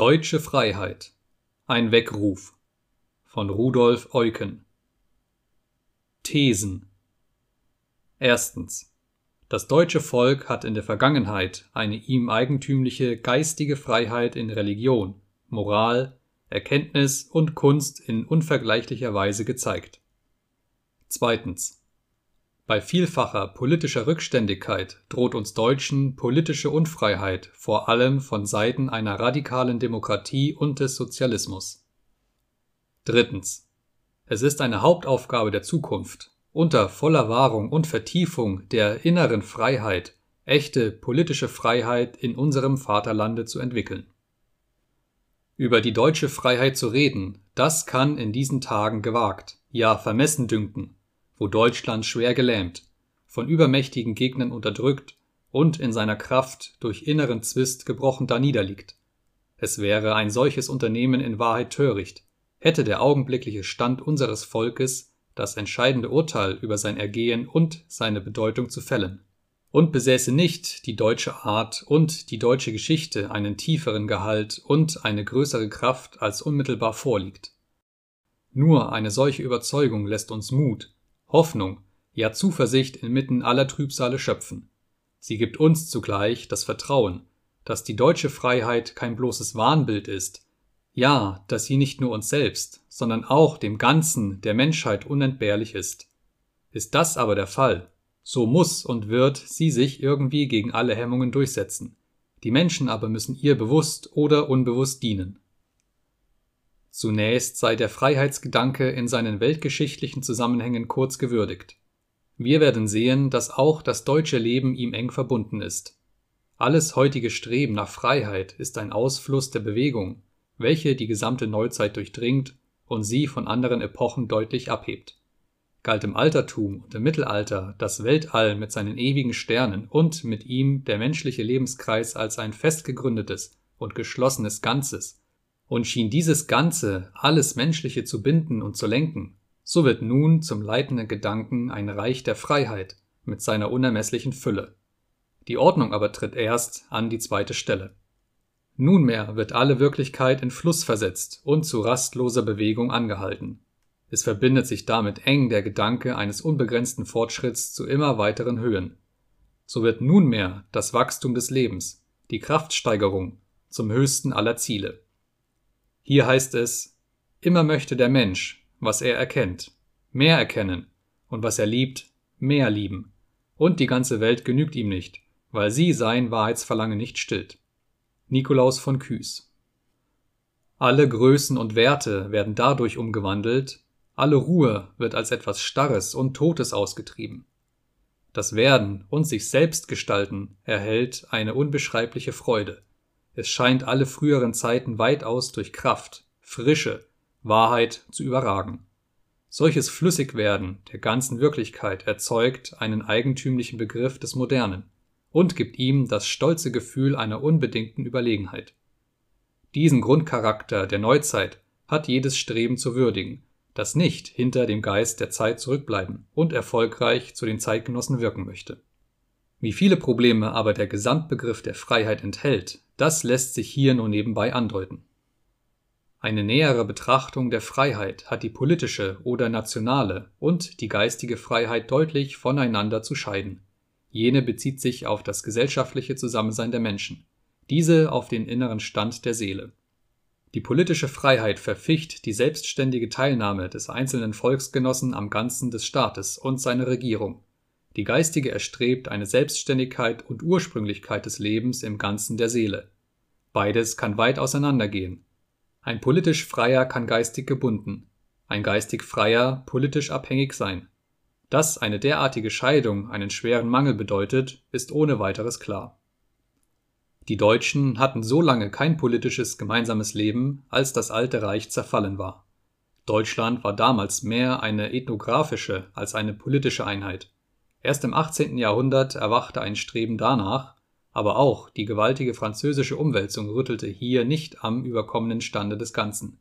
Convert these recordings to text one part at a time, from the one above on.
Deutsche Freiheit. Ein Weckruf von Rudolf Eucken. Thesen. Erstens. Das deutsche Volk hat in der Vergangenheit eine ihm eigentümliche geistige Freiheit in Religion, Moral, Erkenntnis und Kunst in unvergleichlicher Weise gezeigt. Zweitens. Bei vielfacher politischer Rückständigkeit droht uns Deutschen politische Unfreiheit vor allem von Seiten einer radikalen Demokratie und des Sozialismus. Drittens. Es ist eine Hauptaufgabe der Zukunft, unter voller Wahrung und Vertiefung der inneren Freiheit echte politische Freiheit in unserem Vaterlande zu entwickeln. Über die deutsche Freiheit zu reden, das kann in diesen Tagen gewagt, ja vermessen dünken wo Deutschland schwer gelähmt, von übermächtigen Gegnern unterdrückt und in seiner Kraft durch inneren Zwist gebrochen daniederliegt. Es wäre ein solches Unternehmen in Wahrheit töricht, hätte der augenblickliche Stand unseres Volkes das entscheidende Urteil über sein Ergehen und seine Bedeutung zu fällen. Und besäße nicht die deutsche Art und die deutsche Geschichte einen tieferen Gehalt und eine größere Kraft, als unmittelbar vorliegt. Nur eine solche Überzeugung lässt uns Mut, Hoffnung, ja Zuversicht inmitten aller Trübsale schöpfen. Sie gibt uns zugleich das Vertrauen, dass die deutsche Freiheit kein bloßes Wahnbild ist, ja, dass sie nicht nur uns selbst, sondern auch dem Ganzen der Menschheit unentbehrlich ist. Ist das aber der Fall, so muss und wird sie sich irgendwie gegen alle Hemmungen durchsetzen. Die Menschen aber müssen ihr bewusst oder unbewusst dienen. Zunächst sei der Freiheitsgedanke in seinen weltgeschichtlichen Zusammenhängen kurz gewürdigt. Wir werden sehen, dass auch das deutsche Leben ihm eng verbunden ist. Alles heutige Streben nach Freiheit ist ein Ausfluss der Bewegung, welche die gesamte Neuzeit durchdringt und sie von anderen Epochen deutlich abhebt. Galt im Altertum und im Mittelalter das Weltall mit seinen ewigen Sternen und mit ihm der menschliche Lebenskreis als ein fest gegründetes und geschlossenes Ganzes, und schien dieses Ganze, alles Menschliche zu binden und zu lenken, so wird nun zum leitenden Gedanken ein Reich der Freiheit mit seiner unermesslichen Fülle. Die Ordnung aber tritt erst an die zweite Stelle. Nunmehr wird alle Wirklichkeit in Fluss versetzt und zu rastloser Bewegung angehalten. Es verbindet sich damit eng der Gedanke eines unbegrenzten Fortschritts zu immer weiteren Höhen. So wird nunmehr das Wachstum des Lebens, die Kraftsteigerung, zum höchsten aller Ziele. Hier heißt es, immer möchte der Mensch, was er erkennt, mehr erkennen, und was er liebt, mehr lieben. Und die ganze Welt genügt ihm nicht, weil sie sein Wahrheitsverlangen nicht stillt. Nikolaus von Küß Alle Größen und Werte werden dadurch umgewandelt, alle Ruhe wird als etwas Starres und Totes ausgetrieben. Das Werden und sich selbst gestalten erhält eine unbeschreibliche Freude. Es scheint alle früheren Zeiten weitaus durch Kraft, Frische, Wahrheit zu überragen. Solches Flüssigwerden der ganzen Wirklichkeit erzeugt einen eigentümlichen Begriff des Modernen und gibt ihm das stolze Gefühl einer unbedingten Überlegenheit. Diesen Grundcharakter der Neuzeit hat jedes Streben zu würdigen, das nicht hinter dem Geist der Zeit zurückbleiben und erfolgreich zu den Zeitgenossen wirken möchte. Wie viele Probleme aber der Gesamtbegriff der Freiheit enthält, das lässt sich hier nur nebenbei andeuten. Eine nähere Betrachtung der Freiheit hat die politische oder nationale und die geistige Freiheit deutlich voneinander zu scheiden. Jene bezieht sich auf das gesellschaftliche Zusammensein der Menschen, diese auf den inneren Stand der Seele. Die politische Freiheit verficht die selbstständige Teilnahme des einzelnen Volksgenossen am Ganzen des Staates und seiner Regierung die geistige erstrebt eine Selbstständigkeit und Ursprünglichkeit des Lebens im Ganzen der Seele. Beides kann weit auseinandergehen. Ein politisch Freier kann geistig gebunden, ein geistig Freier politisch abhängig sein. Dass eine derartige Scheidung einen schweren Mangel bedeutet, ist ohne weiteres klar. Die Deutschen hatten so lange kein politisches gemeinsames Leben, als das alte Reich zerfallen war. Deutschland war damals mehr eine ethnographische als eine politische Einheit. Erst im 18. Jahrhundert erwachte ein Streben danach, aber auch die gewaltige französische Umwälzung rüttelte hier nicht am überkommenen Stande des Ganzen.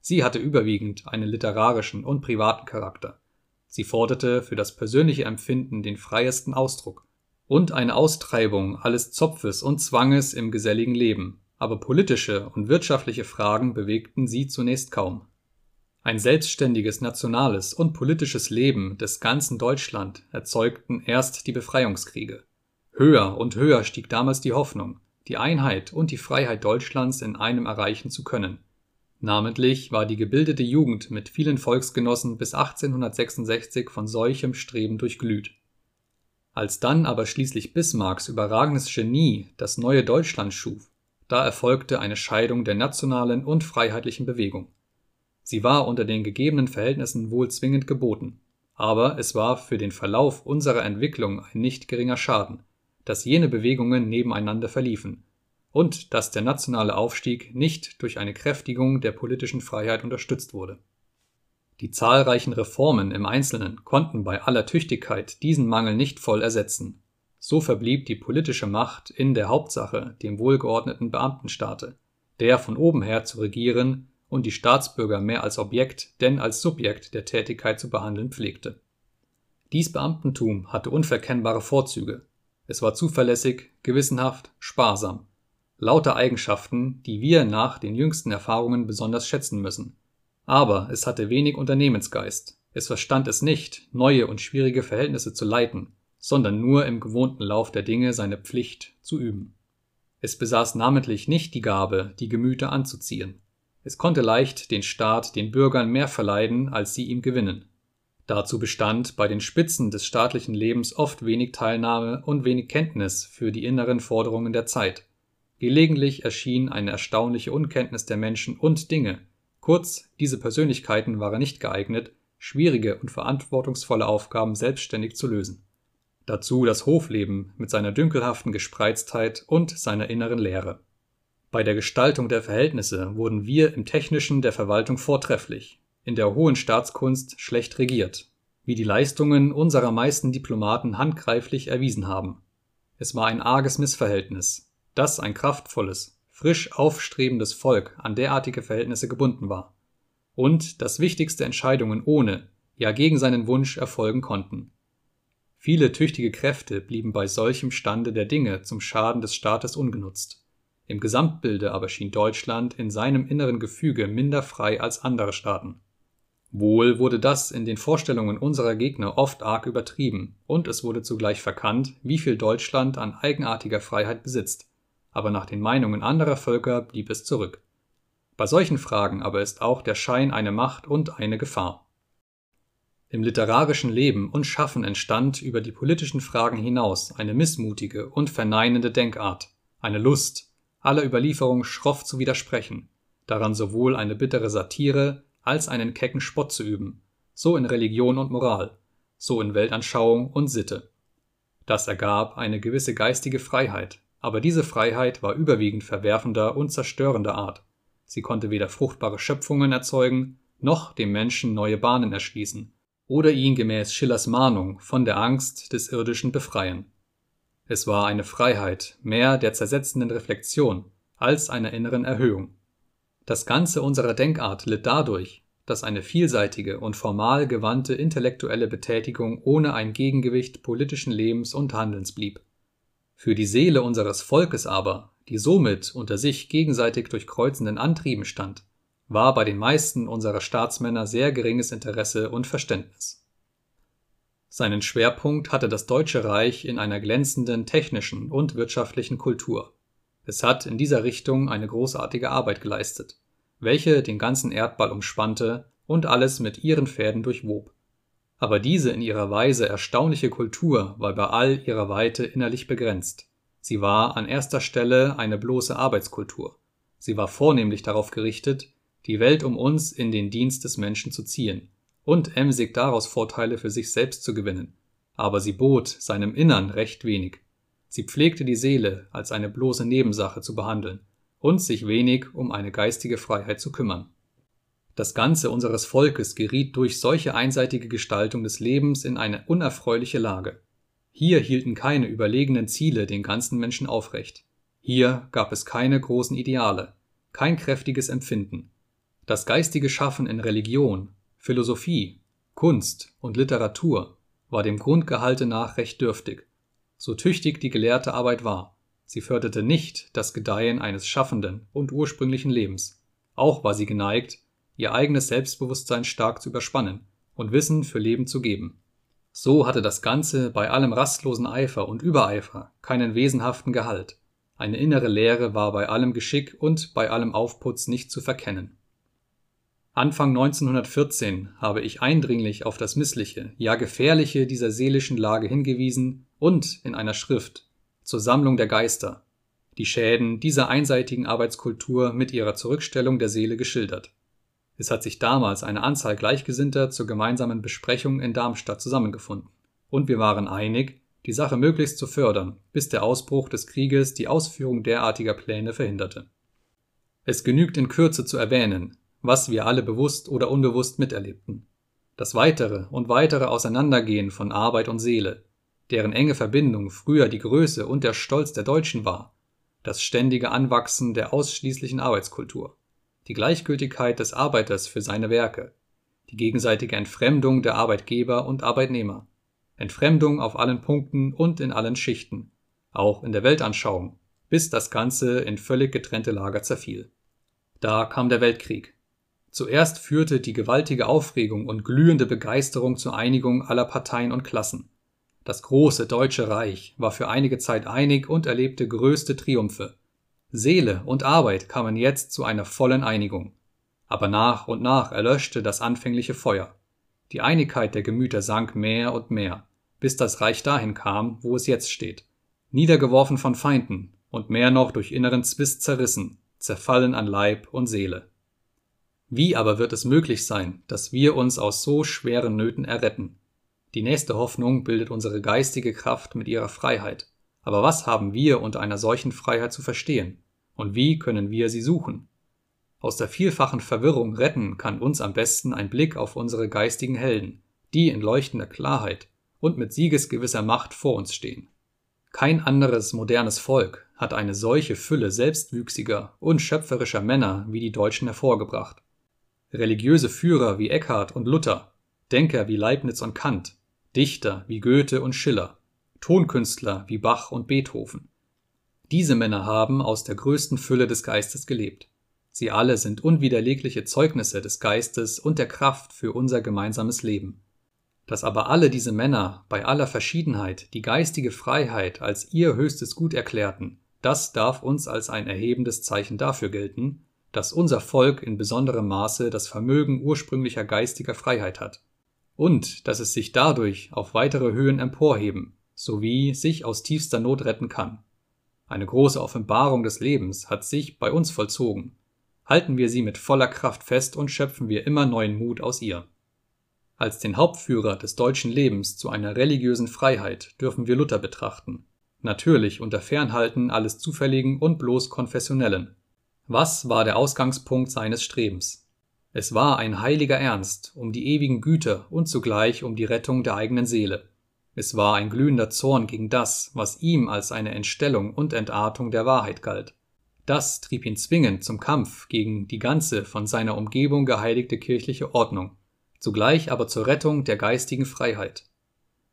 Sie hatte überwiegend einen literarischen und privaten Charakter. Sie forderte für das persönliche Empfinden den freiesten Ausdruck und eine Austreibung alles Zopfes und Zwanges im geselligen Leben, aber politische und wirtschaftliche Fragen bewegten sie zunächst kaum. Ein selbstständiges nationales und politisches Leben des ganzen Deutschland erzeugten erst die Befreiungskriege. Höher und höher stieg damals die Hoffnung, die Einheit und die Freiheit Deutschlands in einem erreichen zu können. Namentlich war die gebildete Jugend mit vielen Volksgenossen bis 1866 von solchem Streben durchglüht. Als dann aber schließlich Bismarcks überragendes Genie das neue Deutschland schuf, da erfolgte eine Scheidung der nationalen und freiheitlichen Bewegung. Sie war unter den gegebenen Verhältnissen wohl zwingend geboten, aber es war für den Verlauf unserer Entwicklung ein nicht geringer Schaden, dass jene Bewegungen nebeneinander verliefen und dass der nationale Aufstieg nicht durch eine Kräftigung der politischen Freiheit unterstützt wurde. Die zahlreichen Reformen im Einzelnen konnten bei aller Tüchtigkeit diesen Mangel nicht voll ersetzen so verblieb die politische Macht in der Hauptsache dem wohlgeordneten Beamtenstaate, der von oben her zu regieren und die Staatsbürger mehr als Objekt denn als Subjekt der Tätigkeit zu behandeln pflegte. Dies Beamtentum hatte unverkennbare Vorzüge. Es war zuverlässig, gewissenhaft, sparsam. Lauter Eigenschaften, die wir nach den jüngsten Erfahrungen besonders schätzen müssen. Aber es hatte wenig Unternehmensgeist. Es verstand es nicht, neue und schwierige Verhältnisse zu leiten, sondern nur im gewohnten Lauf der Dinge seine Pflicht zu üben. Es besaß namentlich nicht die Gabe, die Gemüter anzuziehen. Es konnte leicht den Staat den Bürgern mehr verleiden, als sie ihm gewinnen. Dazu bestand bei den Spitzen des staatlichen Lebens oft wenig Teilnahme und wenig Kenntnis für die inneren Forderungen der Zeit. Gelegentlich erschien eine erstaunliche Unkenntnis der Menschen und Dinge. Kurz, diese Persönlichkeiten waren nicht geeignet, schwierige und verantwortungsvolle Aufgaben selbstständig zu lösen. Dazu das Hofleben mit seiner dünkelhaften Gespreiztheit und seiner inneren Leere. Bei der Gestaltung der Verhältnisse wurden wir im Technischen der Verwaltung vortrefflich, in der hohen Staatskunst schlecht regiert, wie die Leistungen unserer meisten Diplomaten handgreiflich erwiesen haben. Es war ein arges Missverhältnis, dass ein kraftvolles, frisch aufstrebendes Volk an derartige Verhältnisse gebunden war. Und dass wichtigste Entscheidungen ohne, ja gegen seinen Wunsch erfolgen konnten. Viele tüchtige Kräfte blieben bei solchem Stande der Dinge zum Schaden des Staates ungenutzt. Im Gesamtbilde aber schien Deutschland in seinem inneren Gefüge minder frei als andere Staaten. Wohl wurde das in den Vorstellungen unserer Gegner oft arg übertrieben, und es wurde zugleich verkannt, wie viel Deutschland an eigenartiger Freiheit besitzt, aber nach den Meinungen anderer Völker blieb es zurück. Bei solchen Fragen aber ist auch der Schein eine Macht und eine Gefahr. Im literarischen Leben und Schaffen entstand über die politischen Fragen hinaus eine missmutige und verneinende Denkart, eine Lust, aller Überlieferung schroff zu widersprechen, daran sowohl eine bittere Satire als einen kecken Spott zu üben, so in Religion und Moral, so in Weltanschauung und Sitte. Das ergab eine gewisse geistige Freiheit, aber diese Freiheit war überwiegend verwerfender und zerstörender Art. Sie konnte weder fruchtbare Schöpfungen erzeugen, noch dem Menschen neue Bahnen erschließen, oder ihn gemäß Schillers Mahnung von der Angst des Irdischen befreien. Es war eine Freiheit mehr der zersetzenden Reflexion als einer inneren Erhöhung. Das Ganze unserer Denkart litt dadurch, dass eine vielseitige und formal gewandte intellektuelle Betätigung ohne ein Gegengewicht politischen Lebens und Handelns blieb. Für die Seele unseres Volkes aber, die somit unter sich gegenseitig durchkreuzenden Antrieben stand, war bei den meisten unserer Staatsmänner sehr geringes Interesse und Verständnis. Seinen Schwerpunkt hatte das Deutsche Reich in einer glänzenden technischen und wirtschaftlichen Kultur. Es hat in dieser Richtung eine großartige Arbeit geleistet, welche den ganzen Erdball umspannte und alles mit ihren Fäden durchwob. Aber diese in ihrer Weise erstaunliche Kultur war bei all ihrer Weite innerlich begrenzt. Sie war an erster Stelle eine bloße Arbeitskultur. Sie war vornehmlich darauf gerichtet, die Welt um uns in den Dienst des Menschen zu ziehen und emsig daraus Vorteile für sich selbst zu gewinnen, aber sie bot seinem Innern recht wenig. Sie pflegte die Seele als eine bloße Nebensache zu behandeln und sich wenig um eine geistige Freiheit zu kümmern. Das Ganze unseres Volkes geriet durch solche einseitige Gestaltung des Lebens in eine unerfreuliche Lage. Hier hielten keine überlegenen Ziele den ganzen Menschen aufrecht. Hier gab es keine großen Ideale, kein kräftiges Empfinden, das geistige Schaffen in Religion, Philosophie, Kunst und Literatur war dem Grundgehalte nach recht dürftig. So tüchtig die gelehrte Arbeit war, sie förderte nicht das Gedeihen eines schaffenden und ursprünglichen Lebens. Auch war sie geneigt, ihr eigenes Selbstbewusstsein stark zu überspannen und Wissen für Leben zu geben. So hatte das Ganze bei allem rastlosen Eifer und Übereifer keinen wesenhaften Gehalt. Eine innere Leere war bei allem Geschick und bei allem Aufputz nicht zu verkennen. Anfang 1914 habe ich eindringlich auf das Missliche, ja Gefährliche dieser seelischen Lage hingewiesen und in einer Schrift zur Sammlung der Geister die Schäden dieser einseitigen Arbeitskultur mit ihrer Zurückstellung der Seele geschildert. Es hat sich damals eine Anzahl Gleichgesinnter zur gemeinsamen Besprechung in Darmstadt zusammengefunden, und wir waren einig, die Sache möglichst zu fördern, bis der Ausbruch des Krieges die Ausführung derartiger Pläne verhinderte. Es genügt in Kürze zu erwähnen, was wir alle bewusst oder unbewusst miterlebten. Das weitere und weitere Auseinandergehen von Arbeit und Seele, deren enge Verbindung früher die Größe und der Stolz der Deutschen war, das ständige Anwachsen der ausschließlichen Arbeitskultur, die Gleichgültigkeit des Arbeiters für seine Werke, die gegenseitige Entfremdung der Arbeitgeber und Arbeitnehmer, Entfremdung auf allen Punkten und in allen Schichten, auch in der Weltanschauung, bis das Ganze in völlig getrennte Lager zerfiel. Da kam der Weltkrieg, Zuerst führte die gewaltige Aufregung und glühende Begeisterung zur Einigung aller Parteien und Klassen. Das große Deutsche Reich war für einige Zeit einig und erlebte größte Triumphe. Seele und Arbeit kamen jetzt zu einer vollen Einigung. Aber nach und nach erlöschte das anfängliche Feuer. Die Einigkeit der Gemüter sank mehr und mehr, bis das Reich dahin kam, wo es jetzt steht. Niedergeworfen von Feinden und mehr noch durch inneren Zwist zerrissen, zerfallen an Leib und Seele. Wie aber wird es möglich sein, dass wir uns aus so schweren Nöten erretten? Die nächste Hoffnung bildet unsere geistige Kraft mit ihrer Freiheit. Aber was haben wir unter einer solchen Freiheit zu verstehen? Und wie können wir sie suchen? Aus der vielfachen Verwirrung retten kann uns am besten ein Blick auf unsere geistigen Helden, die in leuchtender Klarheit und mit siegesgewisser Macht vor uns stehen. Kein anderes modernes Volk hat eine solche Fülle selbstwüchsiger und schöpferischer Männer wie die Deutschen hervorgebracht. Religiöse Führer wie Eckhart und Luther, Denker wie Leibniz und Kant, Dichter wie Goethe und Schiller, Tonkünstler wie Bach und Beethoven. Diese Männer haben aus der größten Fülle des Geistes gelebt. Sie alle sind unwiderlegliche Zeugnisse des Geistes und der Kraft für unser gemeinsames Leben. Dass aber alle diese Männer bei aller Verschiedenheit die geistige Freiheit als ihr höchstes Gut erklärten, das darf uns als ein erhebendes Zeichen dafür gelten, dass unser Volk in besonderem Maße das Vermögen ursprünglicher geistiger Freiheit hat und dass es sich dadurch auf weitere Höhen emporheben sowie sich aus tiefster Not retten kann. Eine große Offenbarung des Lebens hat sich bei uns vollzogen. Halten wir sie mit voller Kraft fest und schöpfen wir immer neuen Mut aus ihr. Als den Hauptführer des deutschen Lebens zu einer religiösen Freiheit dürfen wir Luther betrachten. Natürlich unter Fernhalten alles Zufälligen und bloß Konfessionellen. Was war der Ausgangspunkt seines Strebens? Es war ein heiliger Ernst um die ewigen Güter und zugleich um die Rettung der eigenen Seele. Es war ein glühender Zorn gegen das, was ihm als eine Entstellung und Entartung der Wahrheit galt. Das trieb ihn zwingend zum Kampf gegen die ganze von seiner Umgebung geheiligte kirchliche Ordnung, zugleich aber zur Rettung der geistigen Freiheit.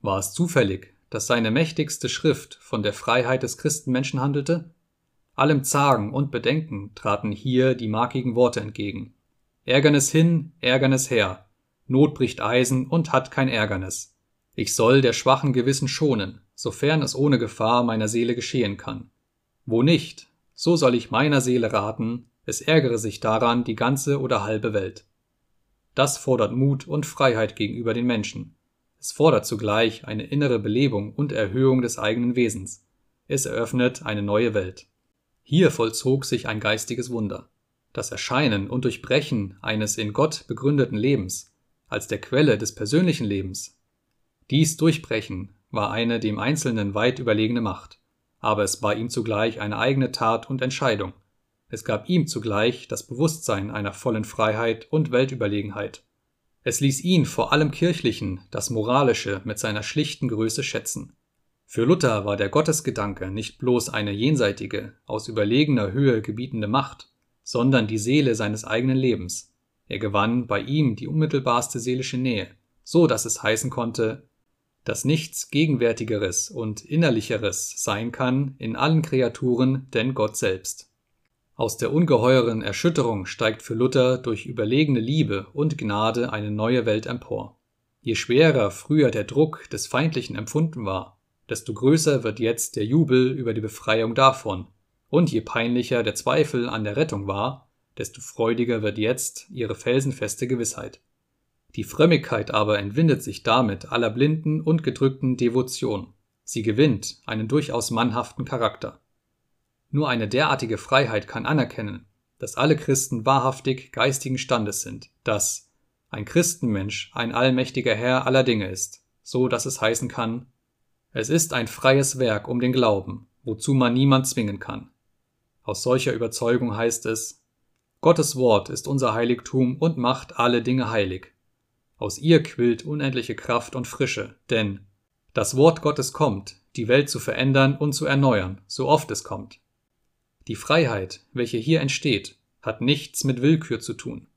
War es zufällig, dass seine mächtigste Schrift von der Freiheit des Christenmenschen handelte? Allem Zagen und Bedenken traten hier die markigen Worte entgegen. Ärgernis hin, Ärgernis her. Not bricht Eisen und hat kein Ärgernis. Ich soll der schwachen Gewissen schonen, sofern es ohne Gefahr meiner Seele geschehen kann. Wo nicht, so soll ich meiner Seele raten, es ärgere sich daran die ganze oder halbe Welt. Das fordert Mut und Freiheit gegenüber den Menschen. Es fordert zugleich eine innere Belebung und Erhöhung des eigenen Wesens. Es eröffnet eine neue Welt. Hier vollzog sich ein geistiges Wunder. Das Erscheinen und Durchbrechen eines in Gott begründeten Lebens als der Quelle des persönlichen Lebens. Dies Durchbrechen war eine dem Einzelnen weit überlegene Macht, aber es war ihm zugleich eine eigene Tat und Entscheidung. Es gab ihm zugleich das Bewusstsein einer vollen Freiheit und Weltüberlegenheit. Es ließ ihn vor allem Kirchlichen das Moralische mit seiner schlichten Größe schätzen. Für Luther war der Gottesgedanke nicht bloß eine jenseitige, aus überlegener Höhe gebietende Macht, sondern die Seele seines eigenen Lebens. Er gewann bei ihm die unmittelbarste seelische Nähe, so dass es heißen konnte, dass nichts Gegenwärtigeres und Innerlicheres sein kann in allen Kreaturen denn Gott selbst. Aus der ungeheuren Erschütterung steigt für Luther durch überlegene Liebe und Gnade eine neue Welt empor. Je schwerer früher der Druck des Feindlichen empfunden war, desto größer wird jetzt der Jubel über die Befreiung davon, und je peinlicher der Zweifel an der Rettung war, desto freudiger wird jetzt ihre felsenfeste Gewissheit. Die Frömmigkeit aber entwindet sich damit aller blinden und gedrückten Devotion. Sie gewinnt einen durchaus mannhaften Charakter. Nur eine derartige Freiheit kann anerkennen, dass alle Christen wahrhaftig geistigen Standes sind, dass ein Christenmensch ein allmächtiger Herr aller Dinge ist, so dass es heißen kann, es ist ein freies Werk um den Glauben, wozu man niemand zwingen kann. Aus solcher Überzeugung heißt es, Gottes Wort ist unser Heiligtum und macht alle Dinge heilig. Aus ihr quillt unendliche Kraft und Frische, denn das Wort Gottes kommt, die Welt zu verändern und zu erneuern, so oft es kommt. Die Freiheit, welche hier entsteht, hat nichts mit Willkür zu tun.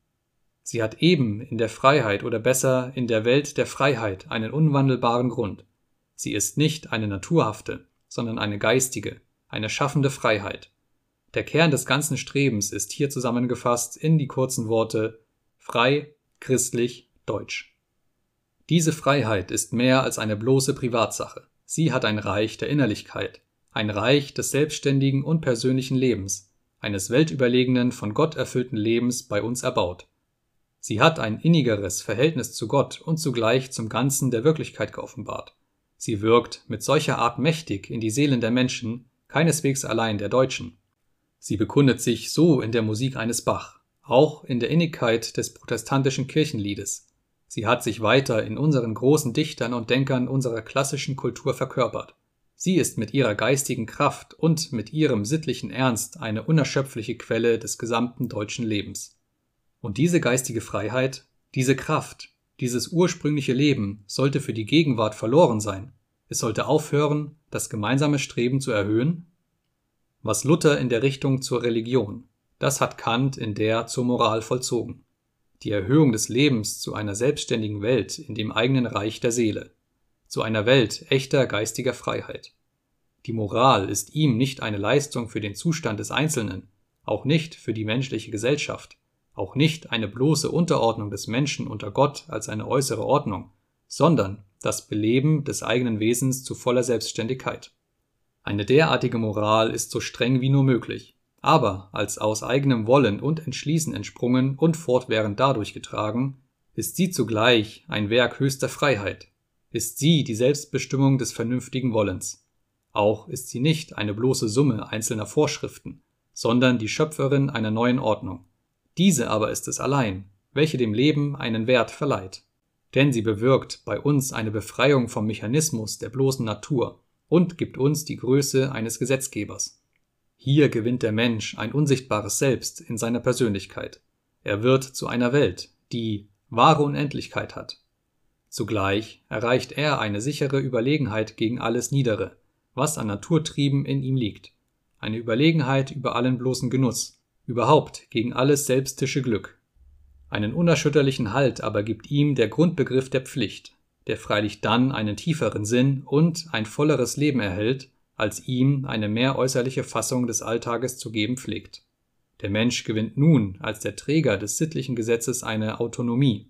Sie hat eben in der Freiheit oder besser in der Welt der Freiheit einen unwandelbaren Grund. Sie ist nicht eine naturhafte, sondern eine geistige, eine schaffende Freiheit. Der Kern des ganzen Strebens ist hier zusammengefasst in die kurzen Worte frei, christlich, Deutsch. Diese Freiheit ist mehr als eine bloße Privatsache. Sie hat ein Reich der Innerlichkeit, ein Reich des selbstständigen und persönlichen Lebens, eines weltüberlegenen, von Gott erfüllten Lebens bei uns erbaut. Sie hat ein innigeres Verhältnis zu Gott und zugleich zum Ganzen der Wirklichkeit geoffenbart. Sie wirkt mit solcher Art mächtig in die Seelen der Menschen, keineswegs allein der Deutschen. Sie bekundet sich so in der Musik eines Bach, auch in der Innigkeit des protestantischen Kirchenliedes, Sie hat sich weiter in unseren großen Dichtern und Denkern unserer klassischen Kultur verkörpert. Sie ist mit ihrer geistigen Kraft und mit ihrem sittlichen Ernst eine unerschöpfliche Quelle des gesamten deutschen Lebens. Und diese geistige Freiheit, diese Kraft, dieses ursprüngliche Leben sollte für die Gegenwart verloren sein. Es sollte aufhören, das gemeinsame Streben zu erhöhen? Was Luther in der Richtung zur Religion, das hat Kant in der zur Moral vollzogen die Erhöhung des Lebens zu einer selbstständigen Welt in dem eigenen Reich der Seele, zu einer Welt echter geistiger Freiheit. Die Moral ist ihm nicht eine Leistung für den Zustand des Einzelnen, auch nicht für die menschliche Gesellschaft, auch nicht eine bloße Unterordnung des Menschen unter Gott als eine äußere Ordnung, sondern das Beleben des eigenen Wesens zu voller Selbstständigkeit. Eine derartige Moral ist so streng wie nur möglich, aber als aus eigenem Wollen und Entschließen entsprungen und fortwährend dadurch getragen, ist sie zugleich ein Werk höchster Freiheit, ist sie die Selbstbestimmung des vernünftigen Wollens. Auch ist sie nicht eine bloße Summe einzelner Vorschriften, sondern die Schöpferin einer neuen Ordnung. Diese aber ist es allein, welche dem Leben einen Wert verleiht. Denn sie bewirkt bei uns eine Befreiung vom Mechanismus der bloßen Natur und gibt uns die Größe eines Gesetzgebers. Hier gewinnt der Mensch ein unsichtbares Selbst in seiner Persönlichkeit. Er wird zu einer Welt, die wahre Unendlichkeit hat. Zugleich erreicht er eine sichere Überlegenheit gegen alles Niedere, was an Naturtrieben in ihm liegt, eine Überlegenheit über allen bloßen Genuss, überhaupt gegen alles selbstische Glück. Einen unerschütterlichen Halt aber gibt ihm der Grundbegriff der Pflicht, der freilich dann einen tieferen Sinn und ein volleres Leben erhält, als ihm eine mehr äußerliche Fassung des Alltages zu geben pflegt. Der Mensch gewinnt nun als der Träger des sittlichen Gesetzes eine Autonomie,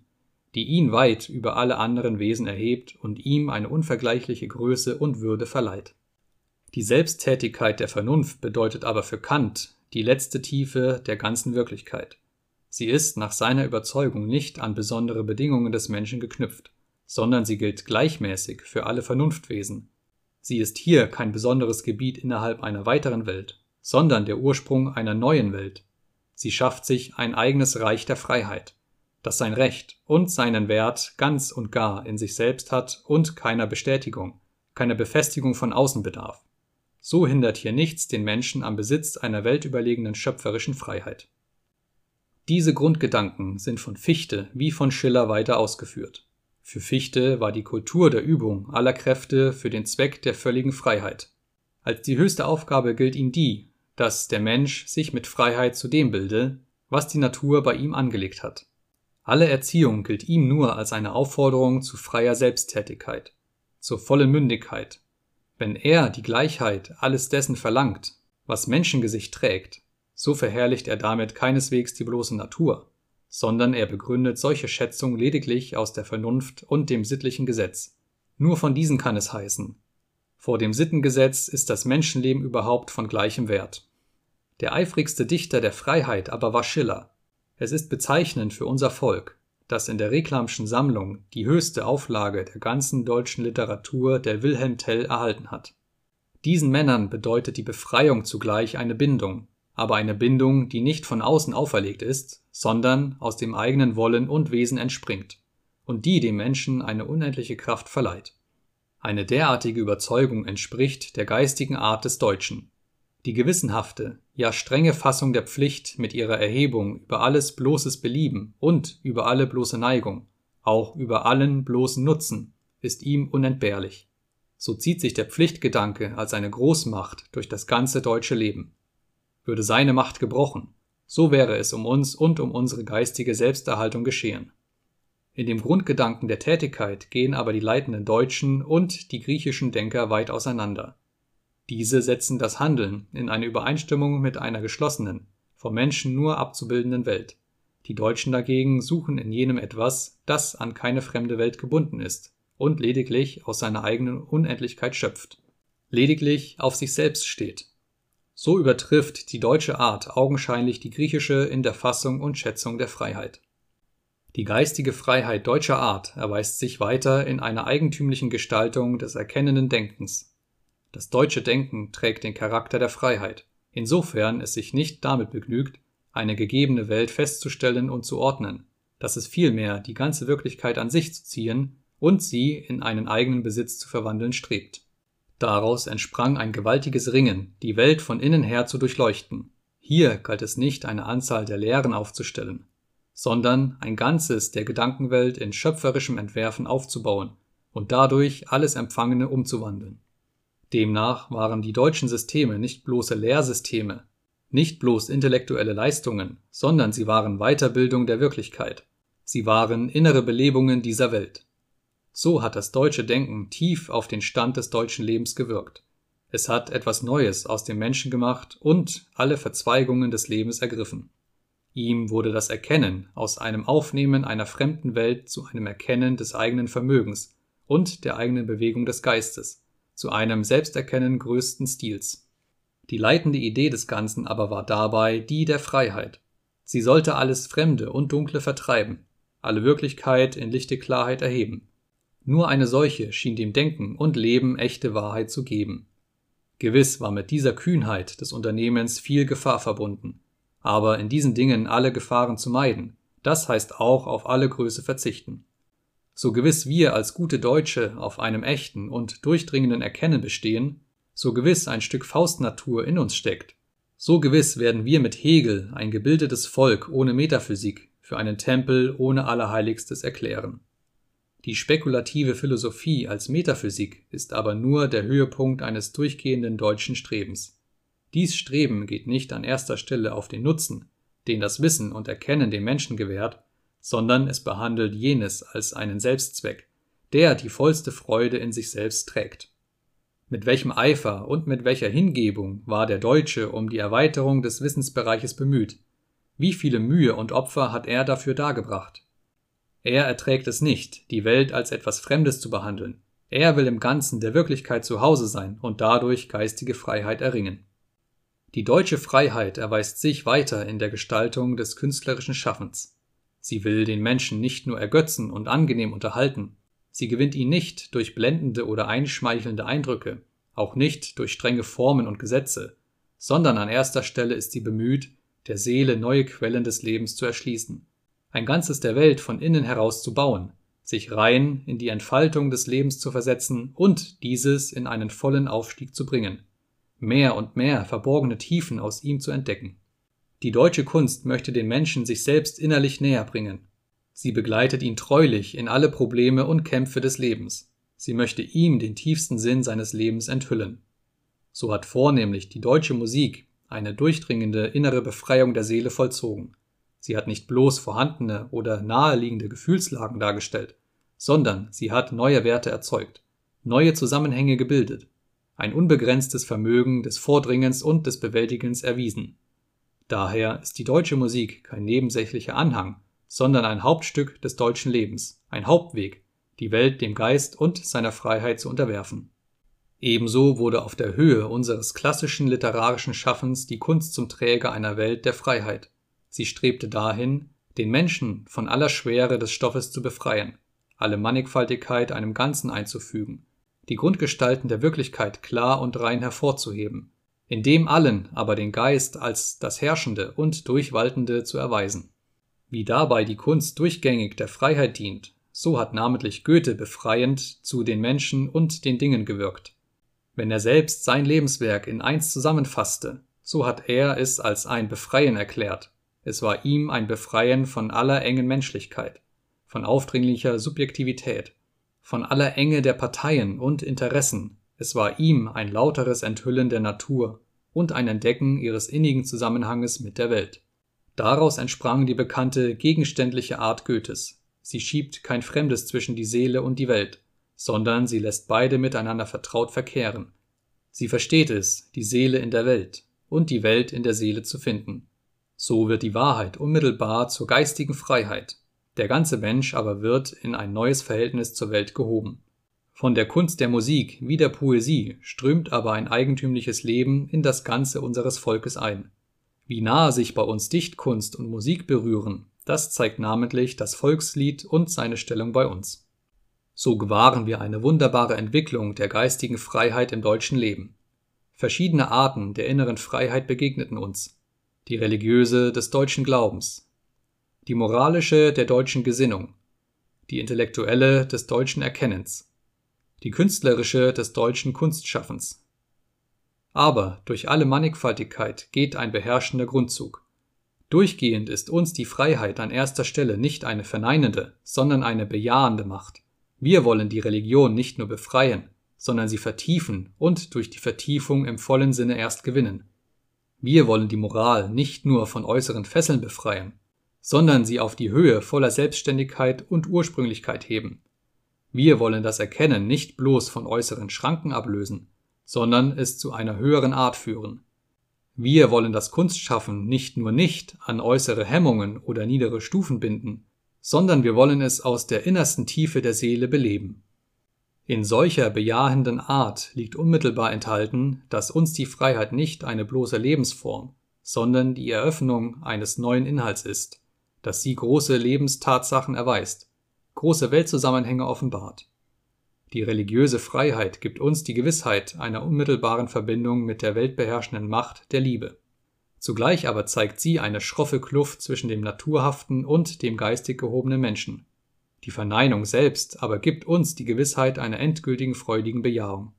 die ihn weit über alle anderen Wesen erhebt und ihm eine unvergleichliche Größe und Würde verleiht. Die Selbsttätigkeit der Vernunft bedeutet aber für Kant die letzte Tiefe der ganzen Wirklichkeit. Sie ist nach seiner Überzeugung nicht an besondere Bedingungen des Menschen geknüpft, sondern sie gilt gleichmäßig für alle Vernunftwesen, Sie ist hier kein besonderes Gebiet innerhalb einer weiteren Welt, sondern der Ursprung einer neuen Welt. Sie schafft sich ein eigenes Reich der Freiheit, das sein Recht und seinen Wert ganz und gar in sich selbst hat und keiner Bestätigung, keiner Befestigung von außen bedarf. So hindert hier nichts den Menschen am Besitz einer weltüberlegenen schöpferischen Freiheit. Diese Grundgedanken sind von Fichte wie von Schiller weiter ausgeführt. Für Fichte war die Kultur der Übung aller Kräfte für den Zweck der völligen Freiheit. Als die höchste Aufgabe gilt ihm die, dass der Mensch sich mit Freiheit zu dem bilde, was die Natur bei ihm angelegt hat. Alle Erziehung gilt ihm nur als eine Aufforderung zu freier Selbsttätigkeit. zur vollen Mündigkeit. Wenn er die Gleichheit alles dessen verlangt, was Menschengesicht trägt, so verherrlicht er damit keineswegs die bloße Natur, sondern er begründet solche Schätzung lediglich aus der Vernunft und dem sittlichen Gesetz. Nur von diesen kann es heißen. Vor dem Sittengesetz ist das Menschenleben überhaupt von gleichem Wert. Der eifrigste Dichter der Freiheit aber war Schiller. Es ist bezeichnend für unser Volk, dass in der Reklamschen Sammlung die höchste Auflage der ganzen deutschen Literatur der Wilhelm Tell erhalten hat. Diesen Männern bedeutet die Befreiung zugleich eine Bindung, aber eine Bindung, die nicht von außen auferlegt ist, sondern aus dem eigenen Wollen und Wesen entspringt und die dem Menschen eine unendliche Kraft verleiht. Eine derartige Überzeugung entspricht der geistigen Art des Deutschen. Die gewissenhafte, ja strenge Fassung der Pflicht mit ihrer Erhebung über alles bloßes Belieben und über alle bloße Neigung, auch über allen bloßen Nutzen, ist ihm unentbehrlich. So zieht sich der Pflichtgedanke als eine Großmacht durch das ganze deutsche Leben. Würde seine Macht gebrochen, so wäre es um uns und um unsere geistige Selbsterhaltung geschehen. In dem Grundgedanken der Tätigkeit gehen aber die leitenden deutschen und die griechischen Denker weit auseinander. Diese setzen das Handeln in eine Übereinstimmung mit einer geschlossenen, vom Menschen nur abzubildenden Welt. Die Deutschen dagegen suchen in jenem etwas, das an keine fremde Welt gebunden ist und lediglich aus seiner eigenen Unendlichkeit schöpft, lediglich auf sich selbst steht. So übertrifft die deutsche Art augenscheinlich die griechische in der Fassung und Schätzung der Freiheit. Die geistige Freiheit deutscher Art erweist sich weiter in einer eigentümlichen Gestaltung des erkennenden Denkens. Das deutsche Denken trägt den Charakter der Freiheit, insofern es sich nicht damit begnügt, eine gegebene Welt festzustellen und zu ordnen, dass es vielmehr die ganze Wirklichkeit an sich zu ziehen und sie in einen eigenen Besitz zu verwandeln strebt. Daraus entsprang ein gewaltiges Ringen, die Welt von innen her zu durchleuchten. Hier galt es nicht, eine Anzahl der Lehren aufzustellen, sondern ein Ganzes der Gedankenwelt in schöpferischem Entwerfen aufzubauen und dadurch alles Empfangene umzuwandeln. Demnach waren die deutschen Systeme nicht bloße Lehrsysteme, nicht bloß intellektuelle Leistungen, sondern sie waren Weiterbildung der Wirklichkeit. Sie waren innere Belebungen dieser Welt. So hat das deutsche Denken tief auf den Stand des deutschen Lebens gewirkt. Es hat etwas Neues aus dem Menschen gemacht und alle Verzweigungen des Lebens ergriffen. Ihm wurde das Erkennen aus einem Aufnehmen einer fremden Welt zu einem Erkennen des eigenen Vermögens und der eigenen Bewegung des Geistes, zu einem Selbsterkennen größten Stils. Die leitende Idee des Ganzen aber war dabei die der Freiheit. Sie sollte alles Fremde und Dunkle vertreiben, alle Wirklichkeit in lichte Klarheit erheben. Nur eine solche schien dem Denken und Leben echte Wahrheit zu geben. Gewiss war mit dieser Kühnheit des Unternehmens viel Gefahr verbunden, aber in diesen Dingen alle Gefahren zu meiden, das heißt auch auf alle Größe verzichten. So gewiss wir als gute Deutsche auf einem echten und durchdringenden Erkennen bestehen, so gewiss ein Stück Faustnatur in uns steckt, so gewiss werden wir mit Hegel ein gebildetes Volk ohne Metaphysik für einen Tempel ohne Allerheiligstes erklären. Die spekulative Philosophie als Metaphysik ist aber nur der Höhepunkt eines durchgehenden deutschen Strebens. Dies Streben geht nicht an erster Stelle auf den Nutzen, den das Wissen und Erkennen dem Menschen gewährt, sondern es behandelt jenes als einen Selbstzweck, der die vollste Freude in sich selbst trägt. Mit welchem Eifer und mit welcher Hingebung war der Deutsche um die Erweiterung des Wissensbereiches bemüht? Wie viele Mühe und Opfer hat er dafür dargebracht? Er erträgt es nicht, die Welt als etwas Fremdes zu behandeln. Er will im Ganzen der Wirklichkeit zu Hause sein und dadurch geistige Freiheit erringen. Die deutsche Freiheit erweist sich weiter in der Gestaltung des künstlerischen Schaffens. Sie will den Menschen nicht nur ergötzen und angenehm unterhalten, sie gewinnt ihn nicht durch blendende oder einschmeichelnde Eindrücke, auch nicht durch strenge Formen und Gesetze, sondern an erster Stelle ist sie bemüht, der Seele neue Quellen des Lebens zu erschließen, ein Ganzes der Welt von innen heraus zu bauen, sich rein in die Entfaltung des Lebens zu versetzen und dieses in einen vollen Aufstieg zu bringen mehr und mehr verborgene Tiefen aus ihm zu entdecken. Die deutsche Kunst möchte den Menschen sich selbst innerlich näher bringen. Sie begleitet ihn treulich in alle Probleme und Kämpfe des Lebens. Sie möchte ihm den tiefsten Sinn seines Lebens enthüllen. So hat vornehmlich die deutsche Musik eine durchdringende innere Befreiung der Seele vollzogen. Sie hat nicht bloß vorhandene oder naheliegende Gefühlslagen dargestellt, sondern sie hat neue Werte erzeugt. neue Zusammenhänge gebildet, ein unbegrenztes Vermögen des Vordringens und des Bewältigens erwiesen. Daher ist die deutsche Musik kein nebensächlicher Anhang, sondern ein Hauptstück des deutschen Lebens, ein Hauptweg, die Welt dem Geist und seiner Freiheit zu unterwerfen. Ebenso wurde auf der Höhe unseres klassischen literarischen Schaffens die Kunst zum Träger einer Welt der Freiheit. Sie strebte dahin, den Menschen von aller Schwere des Stoffes zu befreien, alle Mannigfaltigkeit einem Ganzen einzufügen, die Grundgestalten der Wirklichkeit klar und rein hervorzuheben, in dem allen aber den Geist als das Herrschende und Durchwaltende zu erweisen. Wie dabei die Kunst durchgängig der Freiheit dient, so hat namentlich Goethe befreiend zu den Menschen und den Dingen gewirkt. Wenn er selbst sein Lebenswerk in eins zusammenfasste, so hat er es als ein Befreien erklärt. Es war ihm ein Befreien von aller engen Menschlichkeit, von aufdringlicher Subjektivität, von aller Enge der Parteien und Interessen. Es war ihm ein lauteres Enthüllen der Natur und ein Entdecken ihres innigen Zusammenhanges mit der Welt. Daraus entsprang die bekannte gegenständliche Art Goethes. Sie schiebt kein Fremdes zwischen die Seele und die Welt, sondern sie lässt beide miteinander vertraut verkehren. Sie versteht es, die Seele in der Welt und die Welt in der Seele zu finden. So wird die Wahrheit unmittelbar zur geistigen Freiheit, der ganze Mensch aber wird in ein neues Verhältnis zur Welt gehoben. Von der Kunst der Musik wie der Poesie strömt aber ein eigentümliches Leben in das Ganze unseres Volkes ein. Wie nahe sich bei uns Dichtkunst und Musik berühren, das zeigt namentlich das Volkslied und seine Stellung bei uns. So gewahren wir eine wunderbare Entwicklung der geistigen Freiheit im deutschen Leben. Verschiedene Arten der inneren Freiheit begegneten uns. Die religiöse des deutschen Glaubens, die moralische der deutschen Gesinnung, die intellektuelle des deutschen Erkennens, die künstlerische des deutschen Kunstschaffens, aber durch alle Mannigfaltigkeit geht ein beherrschender Grundzug. Durchgehend ist uns die Freiheit an erster Stelle nicht eine verneinende, sondern eine bejahende Macht. Wir wollen die Religion nicht nur befreien, sondern sie vertiefen und durch die Vertiefung im vollen Sinne erst gewinnen. Wir wollen die Moral nicht nur von äußeren Fesseln befreien, sondern sie auf die Höhe voller Selbstständigkeit und Ursprünglichkeit heben. Wir wollen das Erkennen nicht bloß von äußeren Schranken ablösen, sondern es zu einer höheren Art führen. Wir wollen das Kunstschaffen nicht nur nicht an äußere Hemmungen oder niedere Stufen binden, sondern wir wollen es aus der innersten Tiefe der Seele beleben. In solcher bejahenden Art liegt unmittelbar enthalten, dass uns die Freiheit nicht eine bloße Lebensform, sondern die Eröffnung eines neuen Inhalts ist, dass sie große Lebenstatsachen erweist, große Weltzusammenhänge offenbart. Die religiöse Freiheit gibt uns die Gewissheit einer unmittelbaren Verbindung mit der weltbeherrschenden Macht der Liebe. Zugleich aber zeigt sie eine schroffe Kluft zwischen dem naturhaften und dem geistig gehobenen Menschen. Die Verneinung selbst aber gibt uns die Gewissheit einer endgültigen freudigen Bejahung.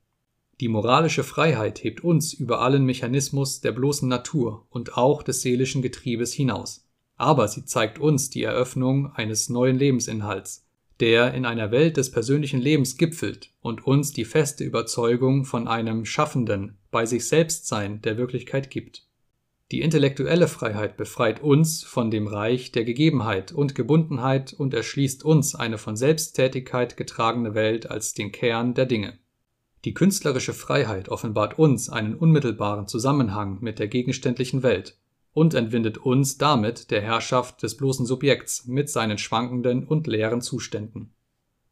Die moralische Freiheit hebt uns über allen Mechanismus der bloßen Natur und auch des seelischen Getriebes hinaus. Aber sie zeigt uns die Eröffnung eines neuen Lebensinhalts, der in einer Welt des persönlichen Lebens gipfelt und uns die feste Überzeugung von einem schaffenden, bei sich selbst sein der Wirklichkeit gibt. Die intellektuelle Freiheit befreit uns von dem Reich der Gegebenheit und Gebundenheit und erschließt uns eine von Selbsttätigkeit getragene Welt als den Kern der Dinge. Die künstlerische Freiheit offenbart uns einen unmittelbaren Zusammenhang mit der gegenständlichen Welt und entwindet uns damit der Herrschaft des bloßen Subjekts mit seinen schwankenden und leeren Zuständen.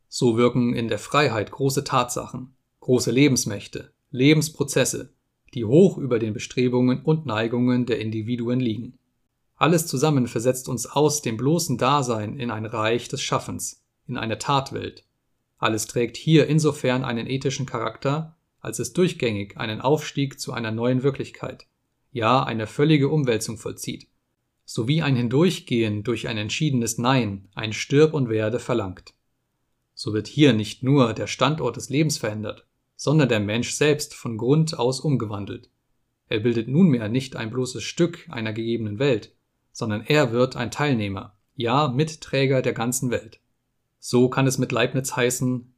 So wirken in der Freiheit große Tatsachen, große Lebensmächte, Lebensprozesse, die hoch über den Bestrebungen und Neigungen der Individuen liegen. Alles zusammen versetzt uns aus dem bloßen Dasein in ein Reich des Schaffens, in eine Tatwelt. Alles trägt hier insofern einen ethischen Charakter, als es durchgängig einen Aufstieg zu einer neuen Wirklichkeit, ja eine völlige Umwälzung vollzieht, sowie ein Hindurchgehen durch ein entschiedenes Nein, ein Stirb und Werde verlangt. So wird hier nicht nur der Standort des Lebens verändert, sondern der Mensch selbst von Grund aus umgewandelt. Er bildet nunmehr nicht ein bloßes Stück einer gegebenen Welt, sondern er wird ein Teilnehmer, ja Mitträger der ganzen Welt. So kann es mit Leibniz heißen,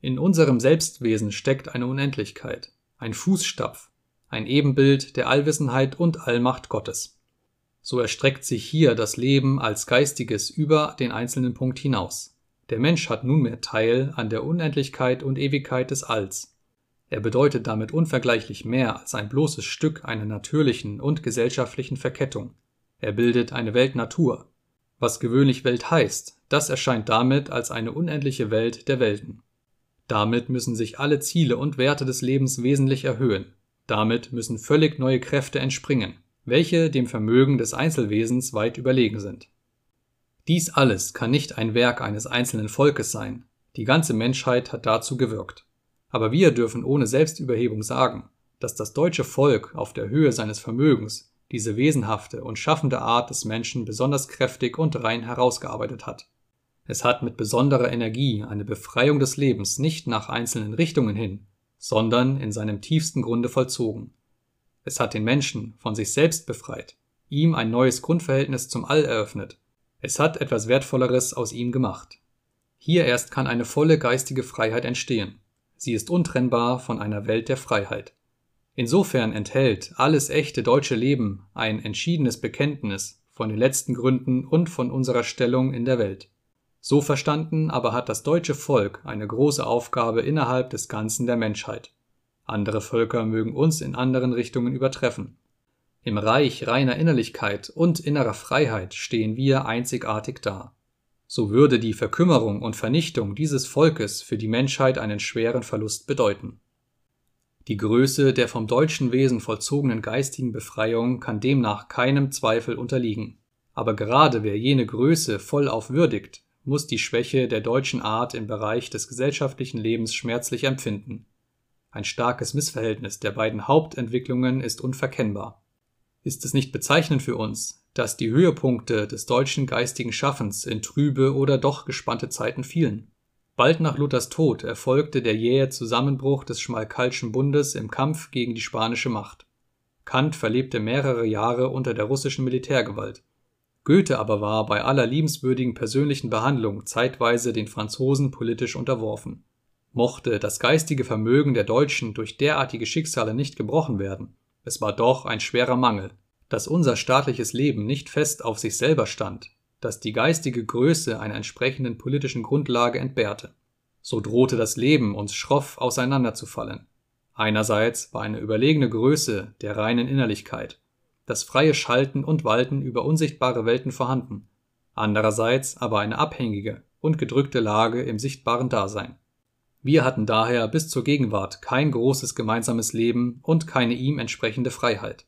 in unserem Selbstwesen steckt eine Unendlichkeit, ein Fußstapf, ein Ebenbild der Allwissenheit und Allmacht Gottes. So erstreckt sich hier das Leben als Geistiges über den einzelnen Punkt hinaus. Der Mensch hat nunmehr Teil an der Unendlichkeit und Ewigkeit des Alls. Er bedeutet damit unvergleichlich mehr als ein bloßes Stück einer natürlichen und gesellschaftlichen Verkettung. Er bildet eine Weltnatur. Was gewöhnlich Welt heißt, das erscheint damit als eine unendliche Welt der Welten. Damit müssen sich alle Ziele und Werte des Lebens wesentlich erhöhen. Damit müssen völlig neue Kräfte entspringen, welche dem Vermögen des Einzelwesens weit überlegen sind. Dies alles kann nicht ein Werk eines einzelnen Volkes sein. Die ganze Menschheit hat dazu gewirkt. Aber wir dürfen ohne Selbstüberhebung sagen, dass das deutsche Volk auf der Höhe seines Vermögens diese wesenhafte und schaffende Art des Menschen besonders kräftig und rein herausgearbeitet hat. Es hat mit besonderer Energie eine Befreiung des Lebens nicht nach einzelnen Richtungen hin, sondern in seinem tiefsten Grunde vollzogen. Es hat den Menschen von sich selbst befreit, ihm ein neues Grundverhältnis zum All eröffnet. Es hat etwas Wertvolleres aus ihm gemacht. Hier erst kann eine volle geistige Freiheit entstehen. Sie ist untrennbar von einer Welt der Freiheit. Insofern enthält alles echte deutsche Leben ein entschiedenes Bekenntnis von den letzten Gründen und von unserer Stellung in der Welt. So verstanden aber hat das deutsche Volk eine große Aufgabe innerhalb des Ganzen der Menschheit. Andere Völker mögen uns in anderen Richtungen übertreffen. Im Reich reiner Innerlichkeit und innerer Freiheit stehen wir einzigartig da. So würde die Verkümmerung und Vernichtung dieses Volkes für die Menschheit einen schweren Verlust bedeuten. Die Größe der vom deutschen Wesen vollzogenen geistigen Befreiung kann demnach keinem Zweifel unterliegen. Aber gerade wer jene Größe vollauf würdigt, muss die Schwäche der deutschen Art im Bereich des gesellschaftlichen Lebens schmerzlich empfinden. Ein starkes Missverhältnis der beiden Hauptentwicklungen ist unverkennbar. Ist es nicht bezeichnend für uns, dass die Höhepunkte des deutschen geistigen Schaffens in trübe oder doch gespannte Zeiten fielen? Bald nach Luthers Tod erfolgte der jähe Zusammenbruch des Schmalkalschen Bundes im Kampf gegen die spanische Macht. Kant verlebte mehrere Jahre unter der russischen Militärgewalt. Goethe aber war bei aller liebenswürdigen persönlichen Behandlung zeitweise den Franzosen politisch unterworfen. Mochte das geistige Vermögen der Deutschen durch derartige Schicksale nicht gebrochen werden, es war doch ein schwerer Mangel, dass unser staatliches Leben nicht fest auf sich selber stand, dass die geistige Größe einer entsprechenden politischen Grundlage entbehrte. So drohte das Leben uns schroff auseinanderzufallen. Einerseits war eine überlegene Größe der reinen Innerlichkeit, das freie Schalten und Walten über unsichtbare Welten vorhanden, andererseits aber eine abhängige und gedrückte Lage im sichtbaren Dasein. Wir hatten daher bis zur Gegenwart kein großes gemeinsames Leben und keine ihm entsprechende Freiheit.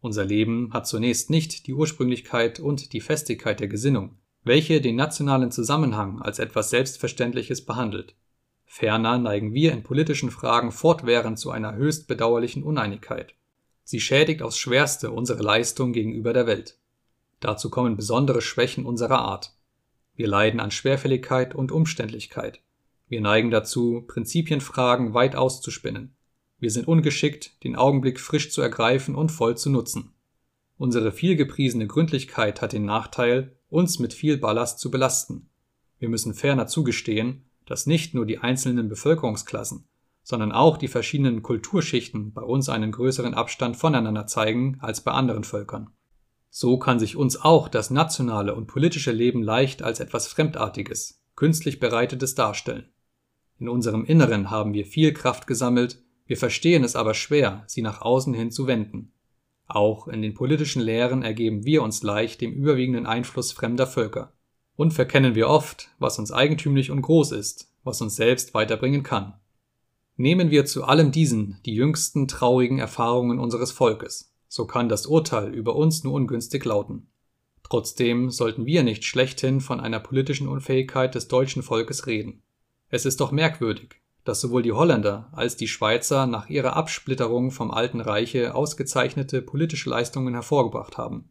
Unser Leben hat zunächst nicht die Ursprünglichkeit und die Festigkeit der Gesinnung, welche den nationalen Zusammenhang als etwas Selbstverständliches behandelt. Ferner neigen wir in politischen Fragen fortwährend zu einer höchst bedauerlichen Uneinigkeit. Sie schädigt aufs Schwerste unsere Leistung gegenüber der Welt. Dazu kommen besondere Schwächen unserer Art. Wir leiden an Schwerfälligkeit und Umständlichkeit. Wir neigen dazu, Prinzipienfragen weit auszuspinnen. Wir sind ungeschickt, den Augenblick frisch zu ergreifen und voll zu nutzen. Unsere vielgepriesene Gründlichkeit hat den Nachteil, uns mit viel Ballast zu belasten. Wir müssen ferner zugestehen, dass nicht nur die einzelnen Bevölkerungsklassen, sondern auch die verschiedenen Kulturschichten bei uns einen größeren Abstand voneinander zeigen als bei anderen Völkern. So kann sich uns auch das nationale und politische Leben leicht als etwas Fremdartiges, künstlich bereitetes darstellen. In unserem Inneren haben wir viel Kraft gesammelt, wir verstehen es aber schwer, sie nach außen hin zu wenden. Auch in den politischen Lehren ergeben wir uns leicht dem überwiegenden Einfluss fremder Völker. Und verkennen wir oft, was uns eigentümlich und groß ist, was uns selbst weiterbringen kann. Nehmen wir zu allem diesen die jüngsten traurigen Erfahrungen unseres Volkes, so kann das Urteil über uns nur ungünstig lauten. Trotzdem sollten wir nicht schlechthin von einer politischen Unfähigkeit des deutschen Volkes reden. Es ist doch merkwürdig, dass sowohl die Holländer als die Schweizer nach ihrer Absplitterung vom Alten Reiche ausgezeichnete politische Leistungen hervorgebracht haben.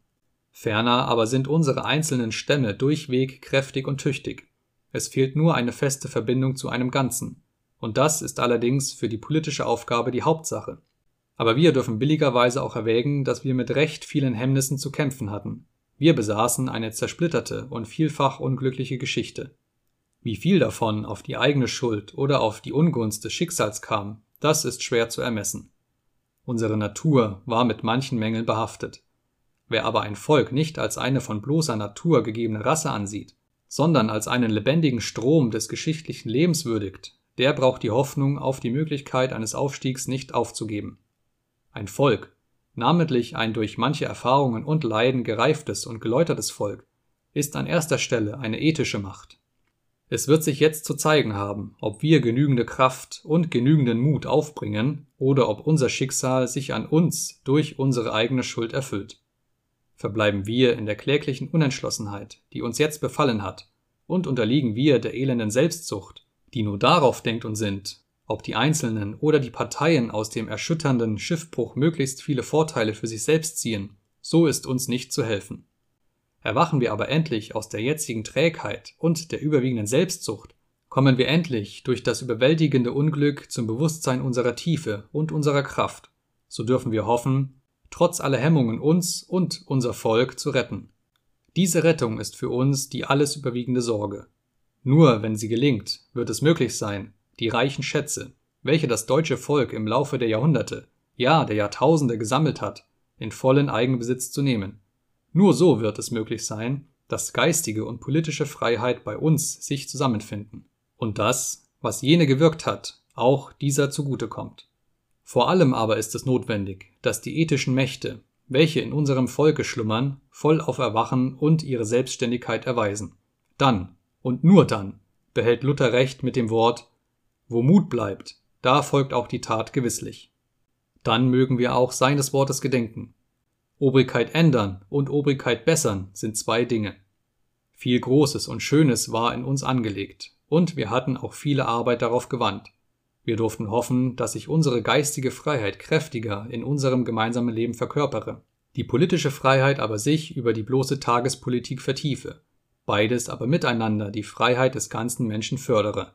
Ferner aber sind unsere einzelnen Stämme durchweg kräftig und tüchtig. Es fehlt nur eine feste Verbindung zu einem Ganzen, und das ist allerdings für die politische Aufgabe die Hauptsache. Aber wir dürfen billigerweise auch erwägen, dass wir mit recht vielen Hemmnissen zu kämpfen hatten. Wir besaßen eine zersplitterte und vielfach unglückliche Geschichte. Wie viel davon auf die eigene Schuld oder auf die Ungunst des Schicksals kam, das ist schwer zu ermessen. Unsere Natur war mit manchen Mängeln behaftet. Wer aber ein Volk nicht als eine von bloßer Natur gegebene Rasse ansieht, sondern als einen lebendigen Strom des geschichtlichen Lebens würdigt, der braucht die Hoffnung auf die Möglichkeit eines Aufstiegs nicht aufzugeben. Ein Volk, namentlich ein durch manche Erfahrungen und Leiden gereiftes und geläutertes Volk, ist an erster Stelle eine ethische Macht. Es wird sich jetzt zu zeigen haben, ob wir genügende Kraft und genügenden Mut aufbringen oder ob unser Schicksal sich an uns durch unsere eigene Schuld erfüllt. Verbleiben wir in der kläglichen Unentschlossenheit, die uns jetzt befallen hat, und unterliegen wir der elenden Selbstsucht, die nur darauf denkt und sinnt, ob die Einzelnen oder die Parteien aus dem erschütternden Schiffbruch möglichst viele Vorteile für sich selbst ziehen, so ist uns nicht zu helfen. Erwachen wir aber endlich aus der jetzigen Trägheit und der überwiegenden Selbstsucht, kommen wir endlich durch das überwältigende Unglück zum Bewusstsein unserer Tiefe und unserer Kraft, so dürfen wir hoffen, trotz aller Hemmungen uns und unser Volk zu retten. Diese Rettung ist für uns die alles überwiegende Sorge. Nur wenn sie gelingt, wird es möglich sein, die reichen Schätze, welche das deutsche Volk im Laufe der Jahrhunderte, ja der Jahrtausende gesammelt hat, in vollen Eigenbesitz zu nehmen nur so wird es möglich sein, dass geistige und politische Freiheit bei uns sich zusammenfinden und das, was jene gewirkt hat, auch dieser zugute kommt. Vor allem aber ist es notwendig, dass die ethischen Mächte, welche in unserem Volke schlummern, voll auf Erwachen und ihre Selbstständigkeit erweisen. Dann und nur dann behält Luther recht mit dem Wort Wo Mut bleibt, da folgt auch die Tat gewisslich. Dann mögen wir auch seines Wortes gedenken, Obrigkeit ändern und Obrigkeit bessern sind zwei Dinge. Viel Großes und Schönes war in uns angelegt, und wir hatten auch viele Arbeit darauf gewandt. Wir durften hoffen, dass sich unsere geistige Freiheit kräftiger in unserem gemeinsamen Leben verkörpere, die politische Freiheit aber sich über die bloße Tagespolitik vertiefe, beides aber miteinander die Freiheit des ganzen Menschen fördere.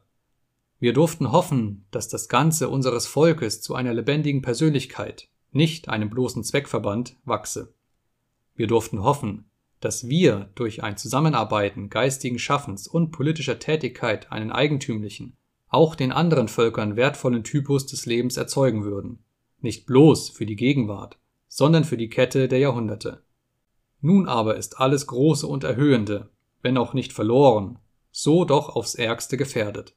Wir durften hoffen, dass das Ganze unseres Volkes zu einer lebendigen Persönlichkeit, nicht einem bloßen Zweckverband, wachse. Wir durften hoffen, dass wir durch ein Zusammenarbeiten geistigen Schaffens und politischer Tätigkeit einen eigentümlichen, auch den anderen Völkern wertvollen Typus des Lebens erzeugen würden, nicht bloß für die Gegenwart, sondern für die Kette der Jahrhunderte. Nun aber ist alles Große und Erhöhende, wenn auch nicht verloren, so doch aufs ärgste gefährdet.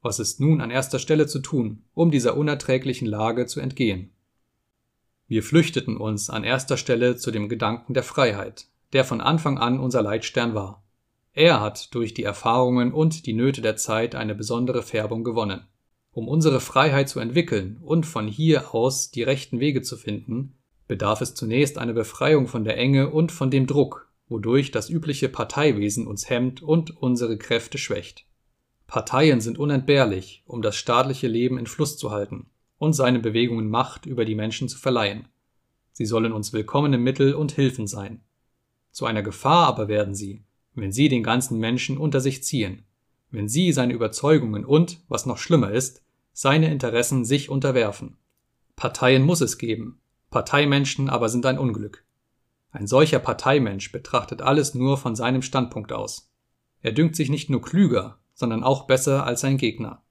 Was ist nun an erster Stelle zu tun, um dieser unerträglichen Lage zu entgehen? Wir flüchteten uns an erster Stelle zu dem Gedanken der Freiheit, der von Anfang an unser Leitstern war. Er hat durch die Erfahrungen und die Nöte der Zeit eine besondere Färbung gewonnen. Um unsere Freiheit zu entwickeln und von hier aus die rechten Wege zu finden, bedarf es zunächst einer Befreiung von der Enge und von dem Druck, wodurch das übliche Parteiwesen uns hemmt und unsere Kräfte schwächt. Parteien sind unentbehrlich, um das staatliche Leben in Fluss zu halten und seinen Bewegungen Macht über die Menschen zu verleihen. Sie sollen uns willkommene Mittel und Hilfen sein. Zu einer Gefahr aber werden sie, wenn sie den ganzen Menschen unter sich ziehen, wenn sie seine Überzeugungen und, was noch schlimmer ist, seine Interessen sich unterwerfen. Parteien muss es geben, Parteimenschen aber sind ein Unglück. Ein solcher Parteimensch betrachtet alles nur von seinem Standpunkt aus. Er dünkt sich nicht nur klüger, sondern auch besser als sein Gegner.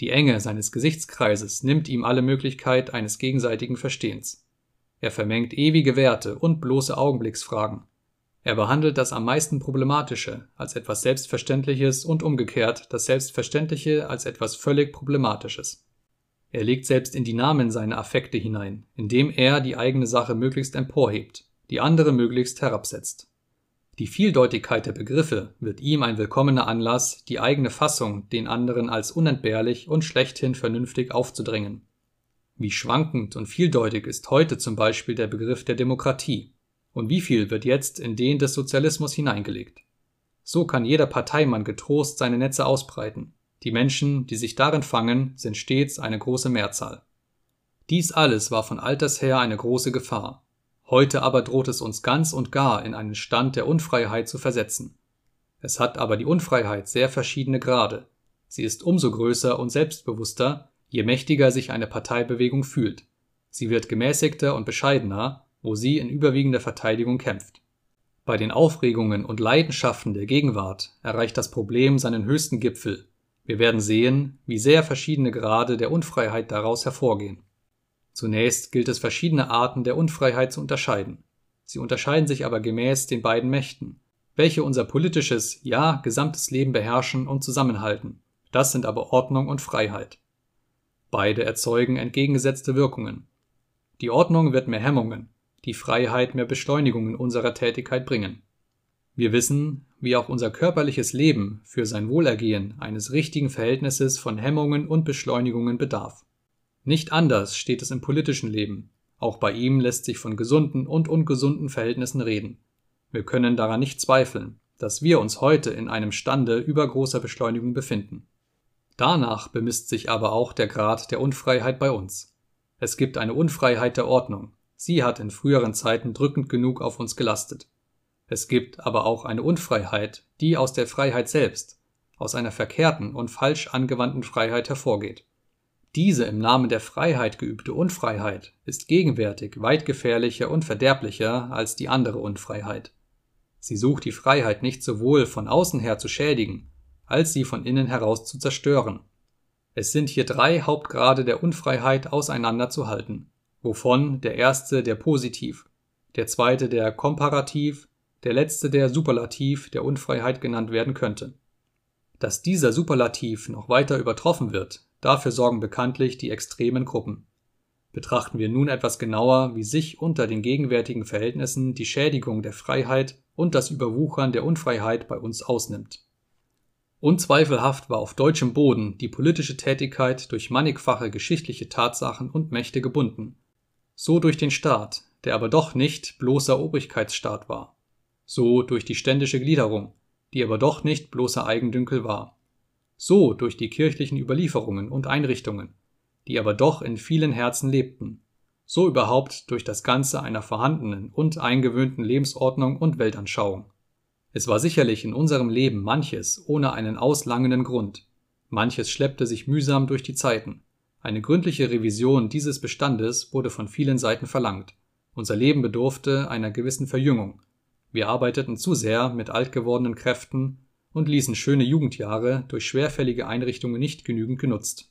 Die Enge seines Gesichtskreises nimmt ihm alle Möglichkeit eines gegenseitigen Verstehens. Er vermengt ewige Werte und bloße Augenblicksfragen. Er behandelt das am meisten Problematische als etwas Selbstverständliches und umgekehrt das Selbstverständliche als etwas völlig Problematisches. Er legt selbst in die Namen seine Affekte hinein, indem er die eigene Sache möglichst emporhebt, die andere möglichst herabsetzt. Die Vieldeutigkeit der Begriffe wird ihm ein willkommener Anlass, die eigene Fassung den anderen als unentbehrlich und schlechthin vernünftig aufzudrängen. Wie schwankend und vieldeutig ist heute zum Beispiel der Begriff der Demokratie, und wie viel wird jetzt in den des Sozialismus hineingelegt. So kann jeder Parteimann getrost seine Netze ausbreiten. Die Menschen, die sich darin fangen, sind stets eine große Mehrzahl. Dies alles war von alters her eine große Gefahr, Heute aber droht es uns ganz und gar in einen Stand der Unfreiheit zu versetzen. Es hat aber die Unfreiheit sehr verschiedene Grade. Sie ist umso größer und selbstbewusster, je mächtiger sich eine Parteibewegung fühlt. Sie wird gemäßigter und bescheidener, wo sie in überwiegender Verteidigung kämpft. Bei den Aufregungen und Leidenschaften der Gegenwart erreicht das Problem seinen höchsten Gipfel. Wir werden sehen, wie sehr verschiedene Grade der Unfreiheit daraus hervorgehen. Zunächst gilt es verschiedene Arten der Unfreiheit zu unterscheiden. Sie unterscheiden sich aber gemäß den beiden Mächten. welche unser politisches, ja gesamtes Leben beherrschen und zusammenhalten. Das sind aber Ordnung und Freiheit. Beide erzeugen entgegengesetzte Wirkungen. Die Ordnung wird mehr Hemmungen, die Freiheit mehr Beschleunigungen unserer Tätigkeit bringen. Wir wissen, wie auch unser körperliches Leben für sein Wohlergehen eines richtigen Verhältnisses von Hemmungen und Beschleunigungen bedarf. Nicht anders steht es im politischen Leben. Auch bei ihm lässt sich von gesunden und ungesunden Verhältnissen reden. Wir können daran nicht zweifeln, dass wir uns heute in einem Stande übergroßer Beschleunigung befinden. Danach bemisst sich aber auch der Grad der Unfreiheit bei uns. Es gibt eine Unfreiheit der Ordnung. Sie hat in früheren Zeiten drückend genug auf uns gelastet. Es gibt aber auch eine Unfreiheit, die aus der Freiheit selbst, aus einer verkehrten und falsch angewandten Freiheit hervorgeht. Diese im Namen der Freiheit geübte Unfreiheit ist gegenwärtig weit gefährlicher und verderblicher als die andere Unfreiheit. Sie sucht die Freiheit nicht sowohl von außen her zu schädigen, als sie von innen heraus zu zerstören. Es sind hier drei Hauptgrade der Unfreiheit auseinanderzuhalten, wovon der erste der Positiv, der zweite der Komparativ der letzte der Superlativ der Unfreiheit genannt werden könnte. Dass dieser Superlativ noch weiter übertroffen wird, dafür sorgen bekanntlich die extremen Gruppen. Betrachten wir nun etwas genauer, wie sich unter den gegenwärtigen Verhältnissen die Schädigung der Freiheit und das Überwuchern der Unfreiheit bei uns ausnimmt. Unzweifelhaft war auf deutschem Boden die politische Tätigkeit durch mannigfache geschichtliche Tatsachen und Mächte gebunden. So durch den Staat, der aber doch nicht bloßer Obrigkeitsstaat war so durch die ständische Gliederung, die aber doch nicht bloßer Eigendünkel war, so durch die kirchlichen Überlieferungen und Einrichtungen, die aber doch in vielen Herzen lebten, so überhaupt durch das Ganze einer vorhandenen und eingewöhnten Lebensordnung und Weltanschauung. Es war sicherlich in unserem Leben manches ohne einen auslangenden Grund, manches schleppte sich mühsam durch die Zeiten. Eine gründliche Revision dieses Bestandes wurde von vielen Seiten verlangt. Unser Leben bedurfte einer gewissen Verjüngung, wir arbeiteten zu sehr mit alt gewordenen Kräften und ließen schöne Jugendjahre durch schwerfällige Einrichtungen nicht genügend genutzt.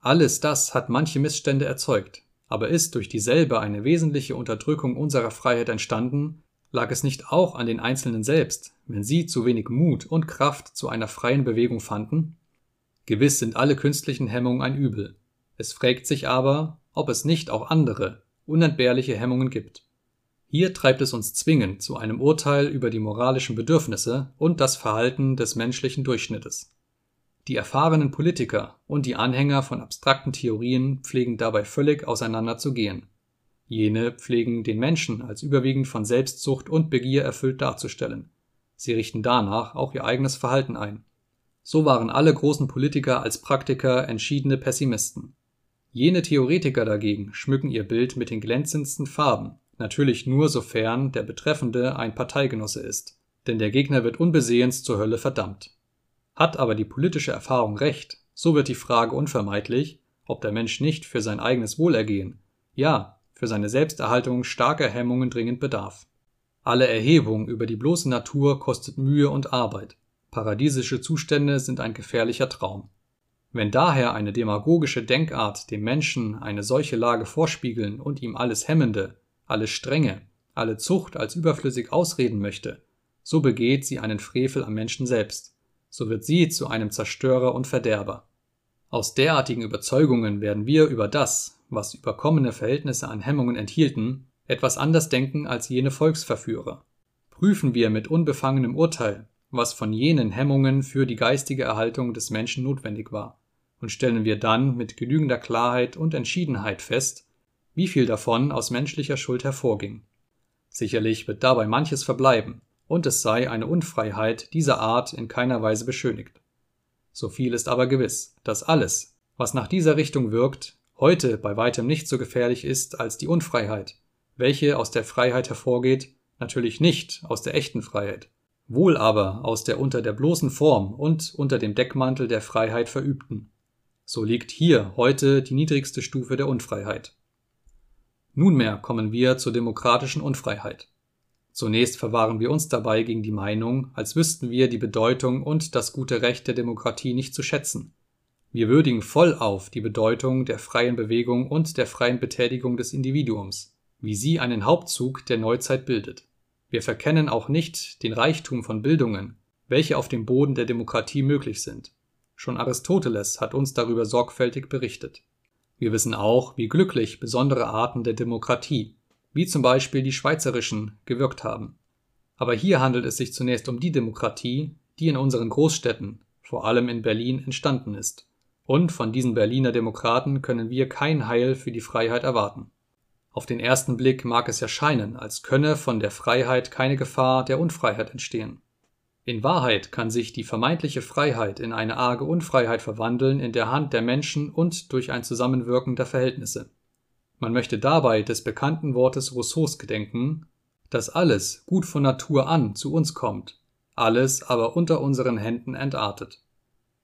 Alles das hat manche Missstände erzeugt, aber ist durch dieselbe eine wesentliche Unterdrückung unserer Freiheit entstanden, lag es nicht auch an den Einzelnen selbst, wenn sie zu wenig Mut und Kraft zu einer freien Bewegung fanden? Gewiss sind alle künstlichen Hemmungen ein Übel. Es fragt sich aber, ob es nicht auch andere, unentbehrliche Hemmungen gibt. Hier treibt es uns zwingend zu einem Urteil über die moralischen Bedürfnisse und das Verhalten des menschlichen Durchschnittes. Die erfahrenen Politiker und die Anhänger von abstrakten Theorien pflegen dabei völlig auseinander zu gehen. Jene pflegen den Menschen als überwiegend von Selbstsucht und Begier erfüllt darzustellen. Sie richten danach auch ihr eigenes Verhalten ein. So waren alle großen Politiker als Praktiker entschiedene Pessimisten. Jene Theoretiker dagegen schmücken ihr Bild mit den glänzendsten Farben natürlich nur sofern der Betreffende ein Parteigenosse ist, denn der Gegner wird unbesehens zur Hölle verdammt. Hat aber die politische Erfahrung recht, so wird die Frage unvermeidlich, ob der Mensch nicht für sein eigenes Wohlergehen, ja, für seine Selbsterhaltung starker Hemmungen dringend bedarf. Alle Erhebung über die bloße Natur kostet Mühe und Arbeit. Paradiesische Zustände sind ein gefährlicher Traum. Wenn daher eine demagogische Denkart dem Menschen eine solche Lage vorspiegeln und ihm alles Hemmende, alle Strenge, alle Zucht als überflüssig ausreden möchte, so begeht sie einen Frevel am Menschen selbst, so wird sie zu einem Zerstörer und Verderber. Aus derartigen Überzeugungen werden wir über das, was überkommene Verhältnisse an Hemmungen enthielten, etwas anders denken als jene Volksverführer. Prüfen wir mit unbefangenem Urteil, was von jenen Hemmungen für die geistige Erhaltung des Menschen notwendig war, und stellen wir dann mit genügender Klarheit und Entschiedenheit fest, wie viel davon aus menschlicher Schuld hervorging. Sicherlich wird dabei manches verbleiben, und es sei eine Unfreiheit dieser Art in keiner Weise beschönigt. So viel ist aber gewiss, dass alles, was nach dieser Richtung wirkt, heute bei weitem nicht so gefährlich ist als die Unfreiheit, welche aus der Freiheit hervorgeht, natürlich nicht aus der echten Freiheit, wohl aber aus der unter der bloßen Form und unter dem Deckmantel der Freiheit verübten. So liegt hier heute die niedrigste Stufe der Unfreiheit. Nunmehr kommen wir zur demokratischen Unfreiheit. Zunächst verwahren wir uns dabei gegen die Meinung, als wüssten wir die Bedeutung und das gute Recht der Demokratie nicht zu schätzen. Wir würdigen vollauf die Bedeutung der freien Bewegung und der freien Betätigung des Individuums, wie sie einen Hauptzug der Neuzeit bildet. Wir verkennen auch nicht den Reichtum von Bildungen, welche auf dem Boden der Demokratie möglich sind. Schon Aristoteles hat uns darüber sorgfältig berichtet. Wir wissen auch, wie glücklich besondere Arten der Demokratie, wie zum Beispiel die schweizerischen, gewirkt haben. Aber hier handelt es sich zunächst um die Demokratie, die in unseren Großstädten, vor allem in Berlin, entstanden ist. Und von diesen Berliner Demokraten können wir kein Heil für die Freiheit erwarten. Auf den ersten Blick mag es erscheinen, als könne von der Freiheit keine Gefahr der Unfreiheit entstehen. In Wahrheit kann sich die vermeintliche Freiheit in eine arge Unfreiheit verwandeln in der Hand der Menschen und durch ein Zusammenwirken der Verhältnisse. Man möchte dabei des bekannten Wortes Rousseaus gedenken, dass alles gut von Natur an zu uns kommt, alles aber unter unseren Händen entartet.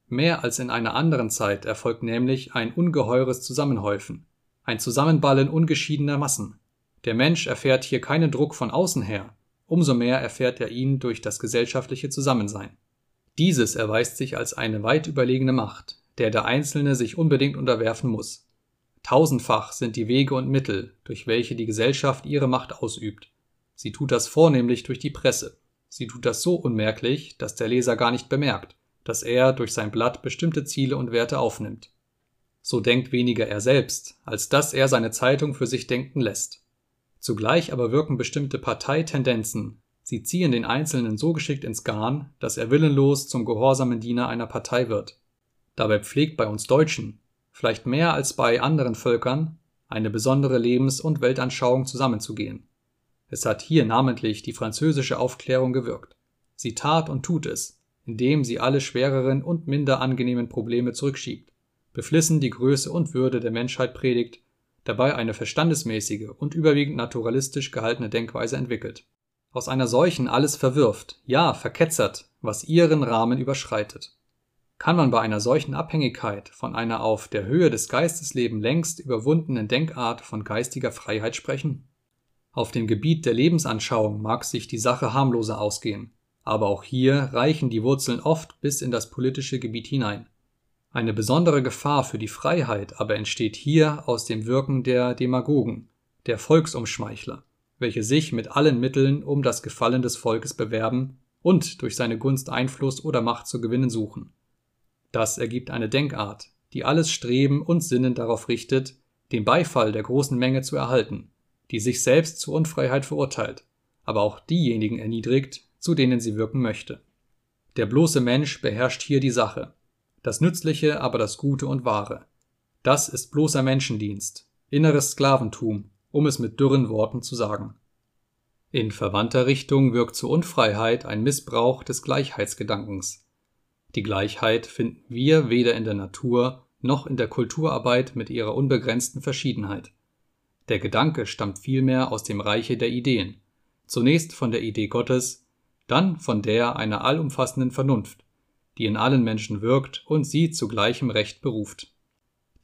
Mehr als in einer anderen Zeit erfolgt nämlich ein ungeheures Zusammenhäufen, ein Zusammenballen ungeschiedener Massen. Der Mensch erfährt hier keinen Druck von außen her, umso mehr erfährt er ihn durch das gesellschaftliche Zusammensein. Dieses erweist sich als eine weit überlegene Macht, der der Einzelne sich unbedingt unterwerfen muss. Tausendfach sind die Wege und Mittel, durch welche die Gesellschaft ihre Macht ausübt. Sie tut das vornehmlich durch die Presse. Sie tut das so unmerklich, dass der Leser gar nicht bemerkt, dass er durch sein Blatt bestimmte Ziele und Werte aufnimmt. So denkt weniger er selbst, als dass er seine Zeitung für sich denken lässt. Zugleich aber wirken bestimmte Parteitendenzen, sie ziehen den Einzelnen so geschickt ins Garn, dass er willenlos zum gehorsamen Diener einer Partei wird. Dabei pflegt bei uns Deutschen, vielleicht mehr als bei anderen Völkern, eine besondere Lebens- und Weltanschauung zusammenzugehen. Es hat hier namentlich die französische Aufklärung gewirkt. Sie tat und tut es, indem sie alle schwereren und minder angenehmen Probleme zurückschiebt, beflissen die Größe und Würde der Menschheit predigt dabei eine verstandesmäßige und überwiegend naturalistisch gehaltene Denkweise entwickelt. Aus einer solchen alles verwirft, ja verketzert, was ihren Rahmen überschreitet. Kann man bei einer solchen Abhängigkeit von einer auf der Höhe des Geistesleben längst überwundenen Denkart von geistiger Freiheit sprechen? Auf dem Gebiet der Lebensanschauung mag sich die Sache harmloser ausgehen, aber auch hier reichen die Wurzeln oft bis in das politische Gebiet hinein. Eine besondere Gefahr für die Freiheit aber entsteht hier aus dem Wirken der Demagogen, der Volksumschmeichler, welche sich mit allen Mitteln um das Gefallen des Volkes bewerben und durch seine Gunst Einfluss oder Macht zu gewinnen suchen. Das ergibt eine Denkart, die alles Streben und Sinnen darauf richtet, den Beifall der großen Menge zu erhalten, die sich selbst zur Unfreiheit verurteilt, aber auch diejenigen erniedrigt, zu denen sie wirken möchte. Der bloße Mensch beherrscht hier die Sache, das Nützliche, aber das Gute und Wahre. Das ist bloßer Menschendienst, inneres Sklaventum, um es mit dürren Worten zu sagen. In verwandter Richtung wirkt zur Unfreiheit ein Missbrauch des Gleichheitsgedankens. Die Gleichheit finden wir weder in der Natur noch in der Kulturarbeit mit ihrer unbegrenzten Verschiedenheit. Der Gedanke stammt vielmehr aus dem Reiche der Ideen, zunächst von der Idee Gottes, dann von der einer allumfassenden Vernunft, die in allen Menschen wirkt und sie zu gleichem Recht beruft.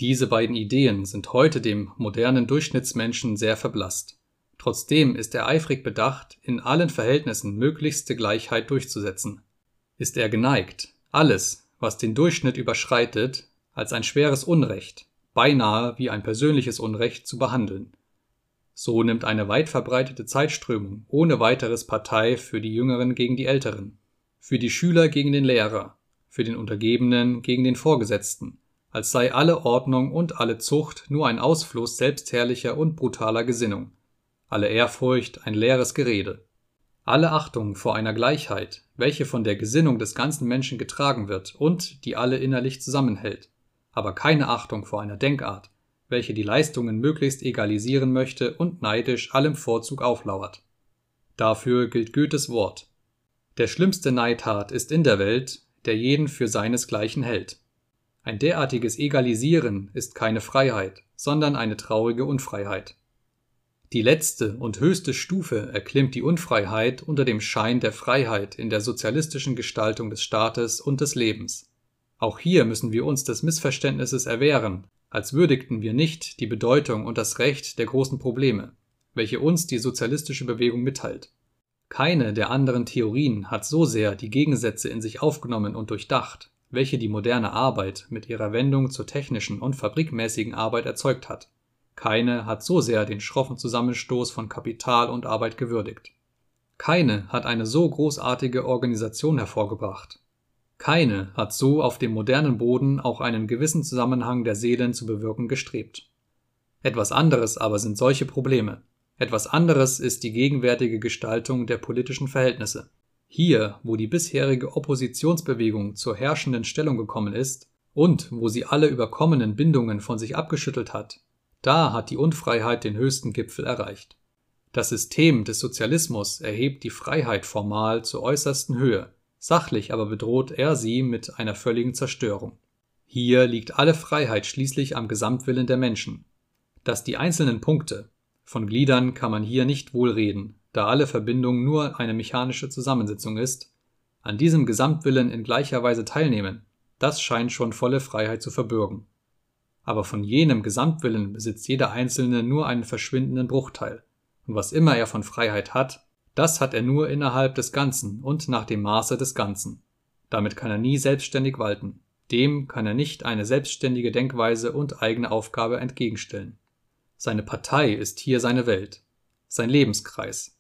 Diese beiden Ideen sind heute dem modernen Durchschnittsmenschen sehr verblasst. Trotzdem ist er eifrig bedacht, in allen Verhältnissen möglichste Gleichheit durchzusetzen. Ist er geneigt, alles, was den Durchschnitt überschreitet, als ein schweres Unrecht, beinahe wie ein persönliches Unrecht zu behandeln. So nimmt eine weit verbreitete Zeitströmung ohne weiteres Partei für die Jüngeren gegen die Älteren, für die Schüler gegen den Lehrer, für den Untergebenen gegen den Vorgesetzten, als sei alle Ordnung und alle Zucht nur ein Ausfluss selbstherrlicher und brutaler Gesinnung, alle Ehrfurcht ein leeres Gerede. Alle Achtung vor einer Gleichheit, welche von der Gesinnung des ganzen Menschen getragen wird und die alle innerlich zusammenhält, aber keine Achtung vor einer Denkart, welche die Leistungen möglichst egalisieren möchte und neidisch allem Vorzug auflauert. Dafür gilt Goethes Wort. Der schlimmste Neidtat ist in der Welt, der jeden für seinesgleichen hält. Ein derartiges Egalisieren ist keine Freiheit, sondern eine traurige Unfreiheit. Die letzte und höchste Stufe erklimmt die Unfreiheit unter dem Schein der Freiheit in der sozialistischen Gestaltung des Staates und des Lebens. Auch hier müssen wir uns des Missverständnisses erwehren, als würdigten wir nicht die Bedeutung und das Recht der großen Probleme, welche uns die sozialistische Bewegung mitteilt. Keine der anderen Theorien hat so sehr die Gegensätze in sich aufgenommen und durchdacht, welche die moderne Arbeit mit ihrer Wendung zur technischen und fabrikmäßigen Arbeit erzeugt hat. Keine hat so sehr den schroffen Zusammenstoß von Kapital und Arbeit gewürdigt. Keine hat eine so großartige Organisation hervorgebracht. Keine hat so auf dem modernen Boden auch einen gewissen Zusammenhang der Seelen zu bewirken gestrebt. Etwas anderes aber sind solche Probleme. Etwas anderes ist die gegenwärtige Gestaltung der politischen Verhältnisse. Hier, wo die bisherige Oppositionsbewegung zur herrschenden Stellung gekommen ist und wo sie alle überkommenen Bindungen von sich abgeschüttelt hat, da hat die Unfreiheit den höchsten Gipfel erreicht. Das System des Sozialismus erhebt die Freiheit formal zur äußersten Höhe, sachlich aber bedroht er sie mit einer völligen Zerstörung. Hier liegt alle Freiheit schließlich am Gesamtwillen der Menschen. Dass die einzelnen Punkte, von Gliedern kann man hier nicht wohl reden, da alle Verbindung nur eine mechanische Zusammensetzung ist, an diesem Gesamtwillen in gleicher Weise teilnehmen, das scheint schon volle Freiheit zu verbürgen. Aber von jenem Gesamtwillen besitzt jeder Einzelne nur einen verschwindenden Bruchteil und was immer er von Freiheit hat, das hat er nur innerhalb des Ganzen und nach dem Maße des Ganzen. Damit kann er nie selbstständig walten. Dem kann er nicht eine selbstständige Denkweise und eigene Aufgabe entgegenstellen. Seine Partei ist hier seine Welt, sein Lebenskreis.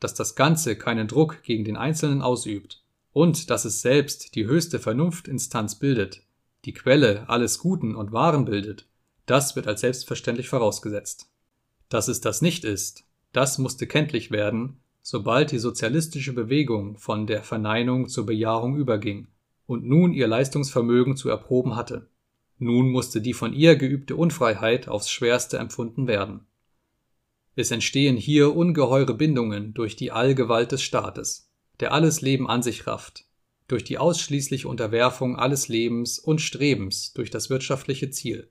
Dass das Ganze keinen Druck gegen den Einzelnen ausübt und dass es selbst die höchste Vernunftinstanz bildet, die Quelle alles Guten und Wahren bildet, das wird als selbstverständlich vorausgesetzt. Dass es das nicht ist, das musste kenntlich werden, sobald die sozialistische Bewegung von der Verneinung zur Bejahung überging und nun ihr Leistungsvermögen zu erproben hatte. Nun musste die von ihr geübte Unfreiheit aufs schwerste empfunden werden. Es entstehen hier ungeheure Bindungen durch die Allgewalt des Staates, der alles Leben an sich rafft, durch die ausschließliche Unterwerfung alles Lebens und Strebens durch das wirtschaftliche Ziel,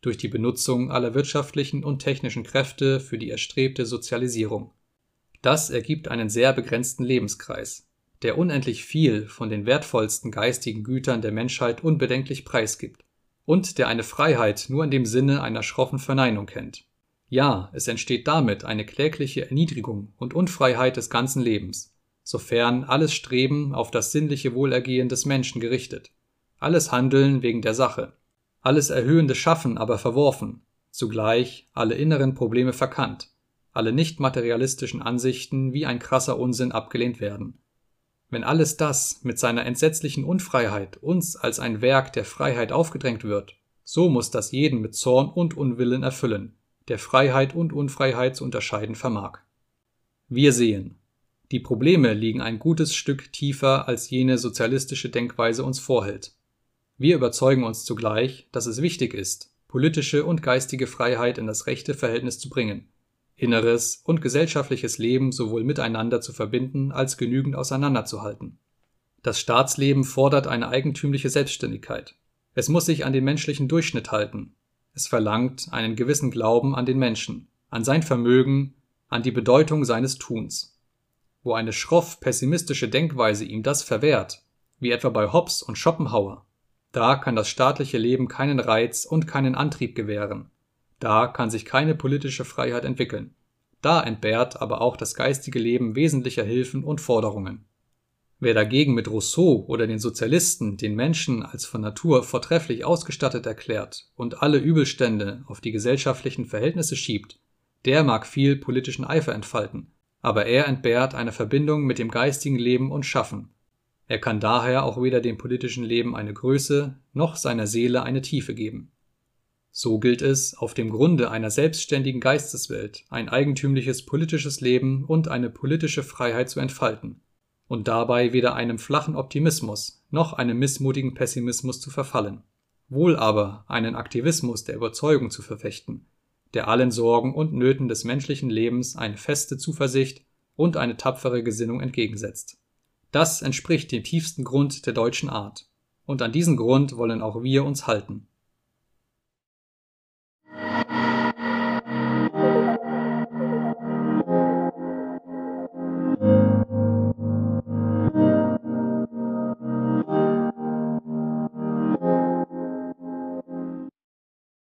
durch die Benutzung aller wirtschaftlichen und technischen Kräfte für die erstrebte Sozialisierung. Das ergibt einen sehr begrenzten Lebenskreis, der unendlich viel von den wertvollsten geistigen Gütern der Menschheit unbedenklich preisgibt und der eine Freiheit nur in dem Sinne einer schroffen Verneinung kennt. Ja, es entsteht damit eine klägliche Erniedrigung und Unfreiheit des ganzen Lebens, sofern alles Streben auf das sinnliche Wohlergehen des Menschen gerichtet, alles Handeln wegen der Sache, alles erhöhende Schaffen aber verworfen, zugleich alle inneren Probleme verkannt, alle nicht materialistischen Ansichten wie ein krasser Unsinn abgelehnt werden. Wenn alles das mit seiner entsetzlichen Unfreiheit uns als ein Werk der Freiheit aufgedrängt wird, so muss das jeden mit Zorn und Unwillen erfüllen, der Freiheit und Unfreiheit zu unterscheiden vermag. Wir sehen, die Probleme liegen ein gutes Stück tiefer, als jene sozialistische Denkweise uns vorhält. Wir überzeugen uns zugleich, dass es wichtig ist, politische und geistige Freiheit in das rechte Verhältnis zu bringen, inneres und gesellschaftliches Leben sowohl miteinander zu verbinden als genügend auseinanderzuhalten. Das Staatsleben fordert eine eigentümliche Selbstständigkeit. Es muss sich an den menschlichen Durchschnitt halten. Es verlangt einen gewissen Glauben an den Menschen, an sein Vermögen, an die Bedeutung seines Tuns. Wo eine schroff pessimistische Denkweise ihm das verwehrt, wie etwa bei Hobbes und Schopenhauer, da kann das staatliche Leben keinen Reiz und keinen Antrieb gewähren. Da kann sich keine politische Freiheit entwickeln. Da entbehrt aber auch das geistige Leben wesentlicher Hilfen und Forderungen. Wer dagegen mit Rousseau oder den Sozialisten den Menschen als von Natur vortrefflich ausgestattet erklärt und alle Übelstände auf die gesellschaftlichen Verhältnisse schiebt, der mag viel politischen Eifer entfalten, aber er entbehrt einer Verbindung mit dem geistigen Leben und Schaffen, er kann daher auch weder dem politischen Leben eine Größe noch seiner Seele eine Tiefe geben. So gilt es, auf dem Grunde einer selbstständigen Geisteswelt ein eigentümliches politisches Leben und eine politische Freiheit zu entfalten und dabei weder einem flachen Optimismus noch einem missmutigen Pessimismus zu verfallen, wohl aber einen Aktivismus der Überzeugung zu verfechten, der allen Sorgen und Nöten des menschlichen Lebens eine feste Zuversicht und eine tapfere Gesinnung entgegensetzt. Das entspricht dem tiefsten Grund der deutschen Art, und an diesen Grund wollen auch wir uns halten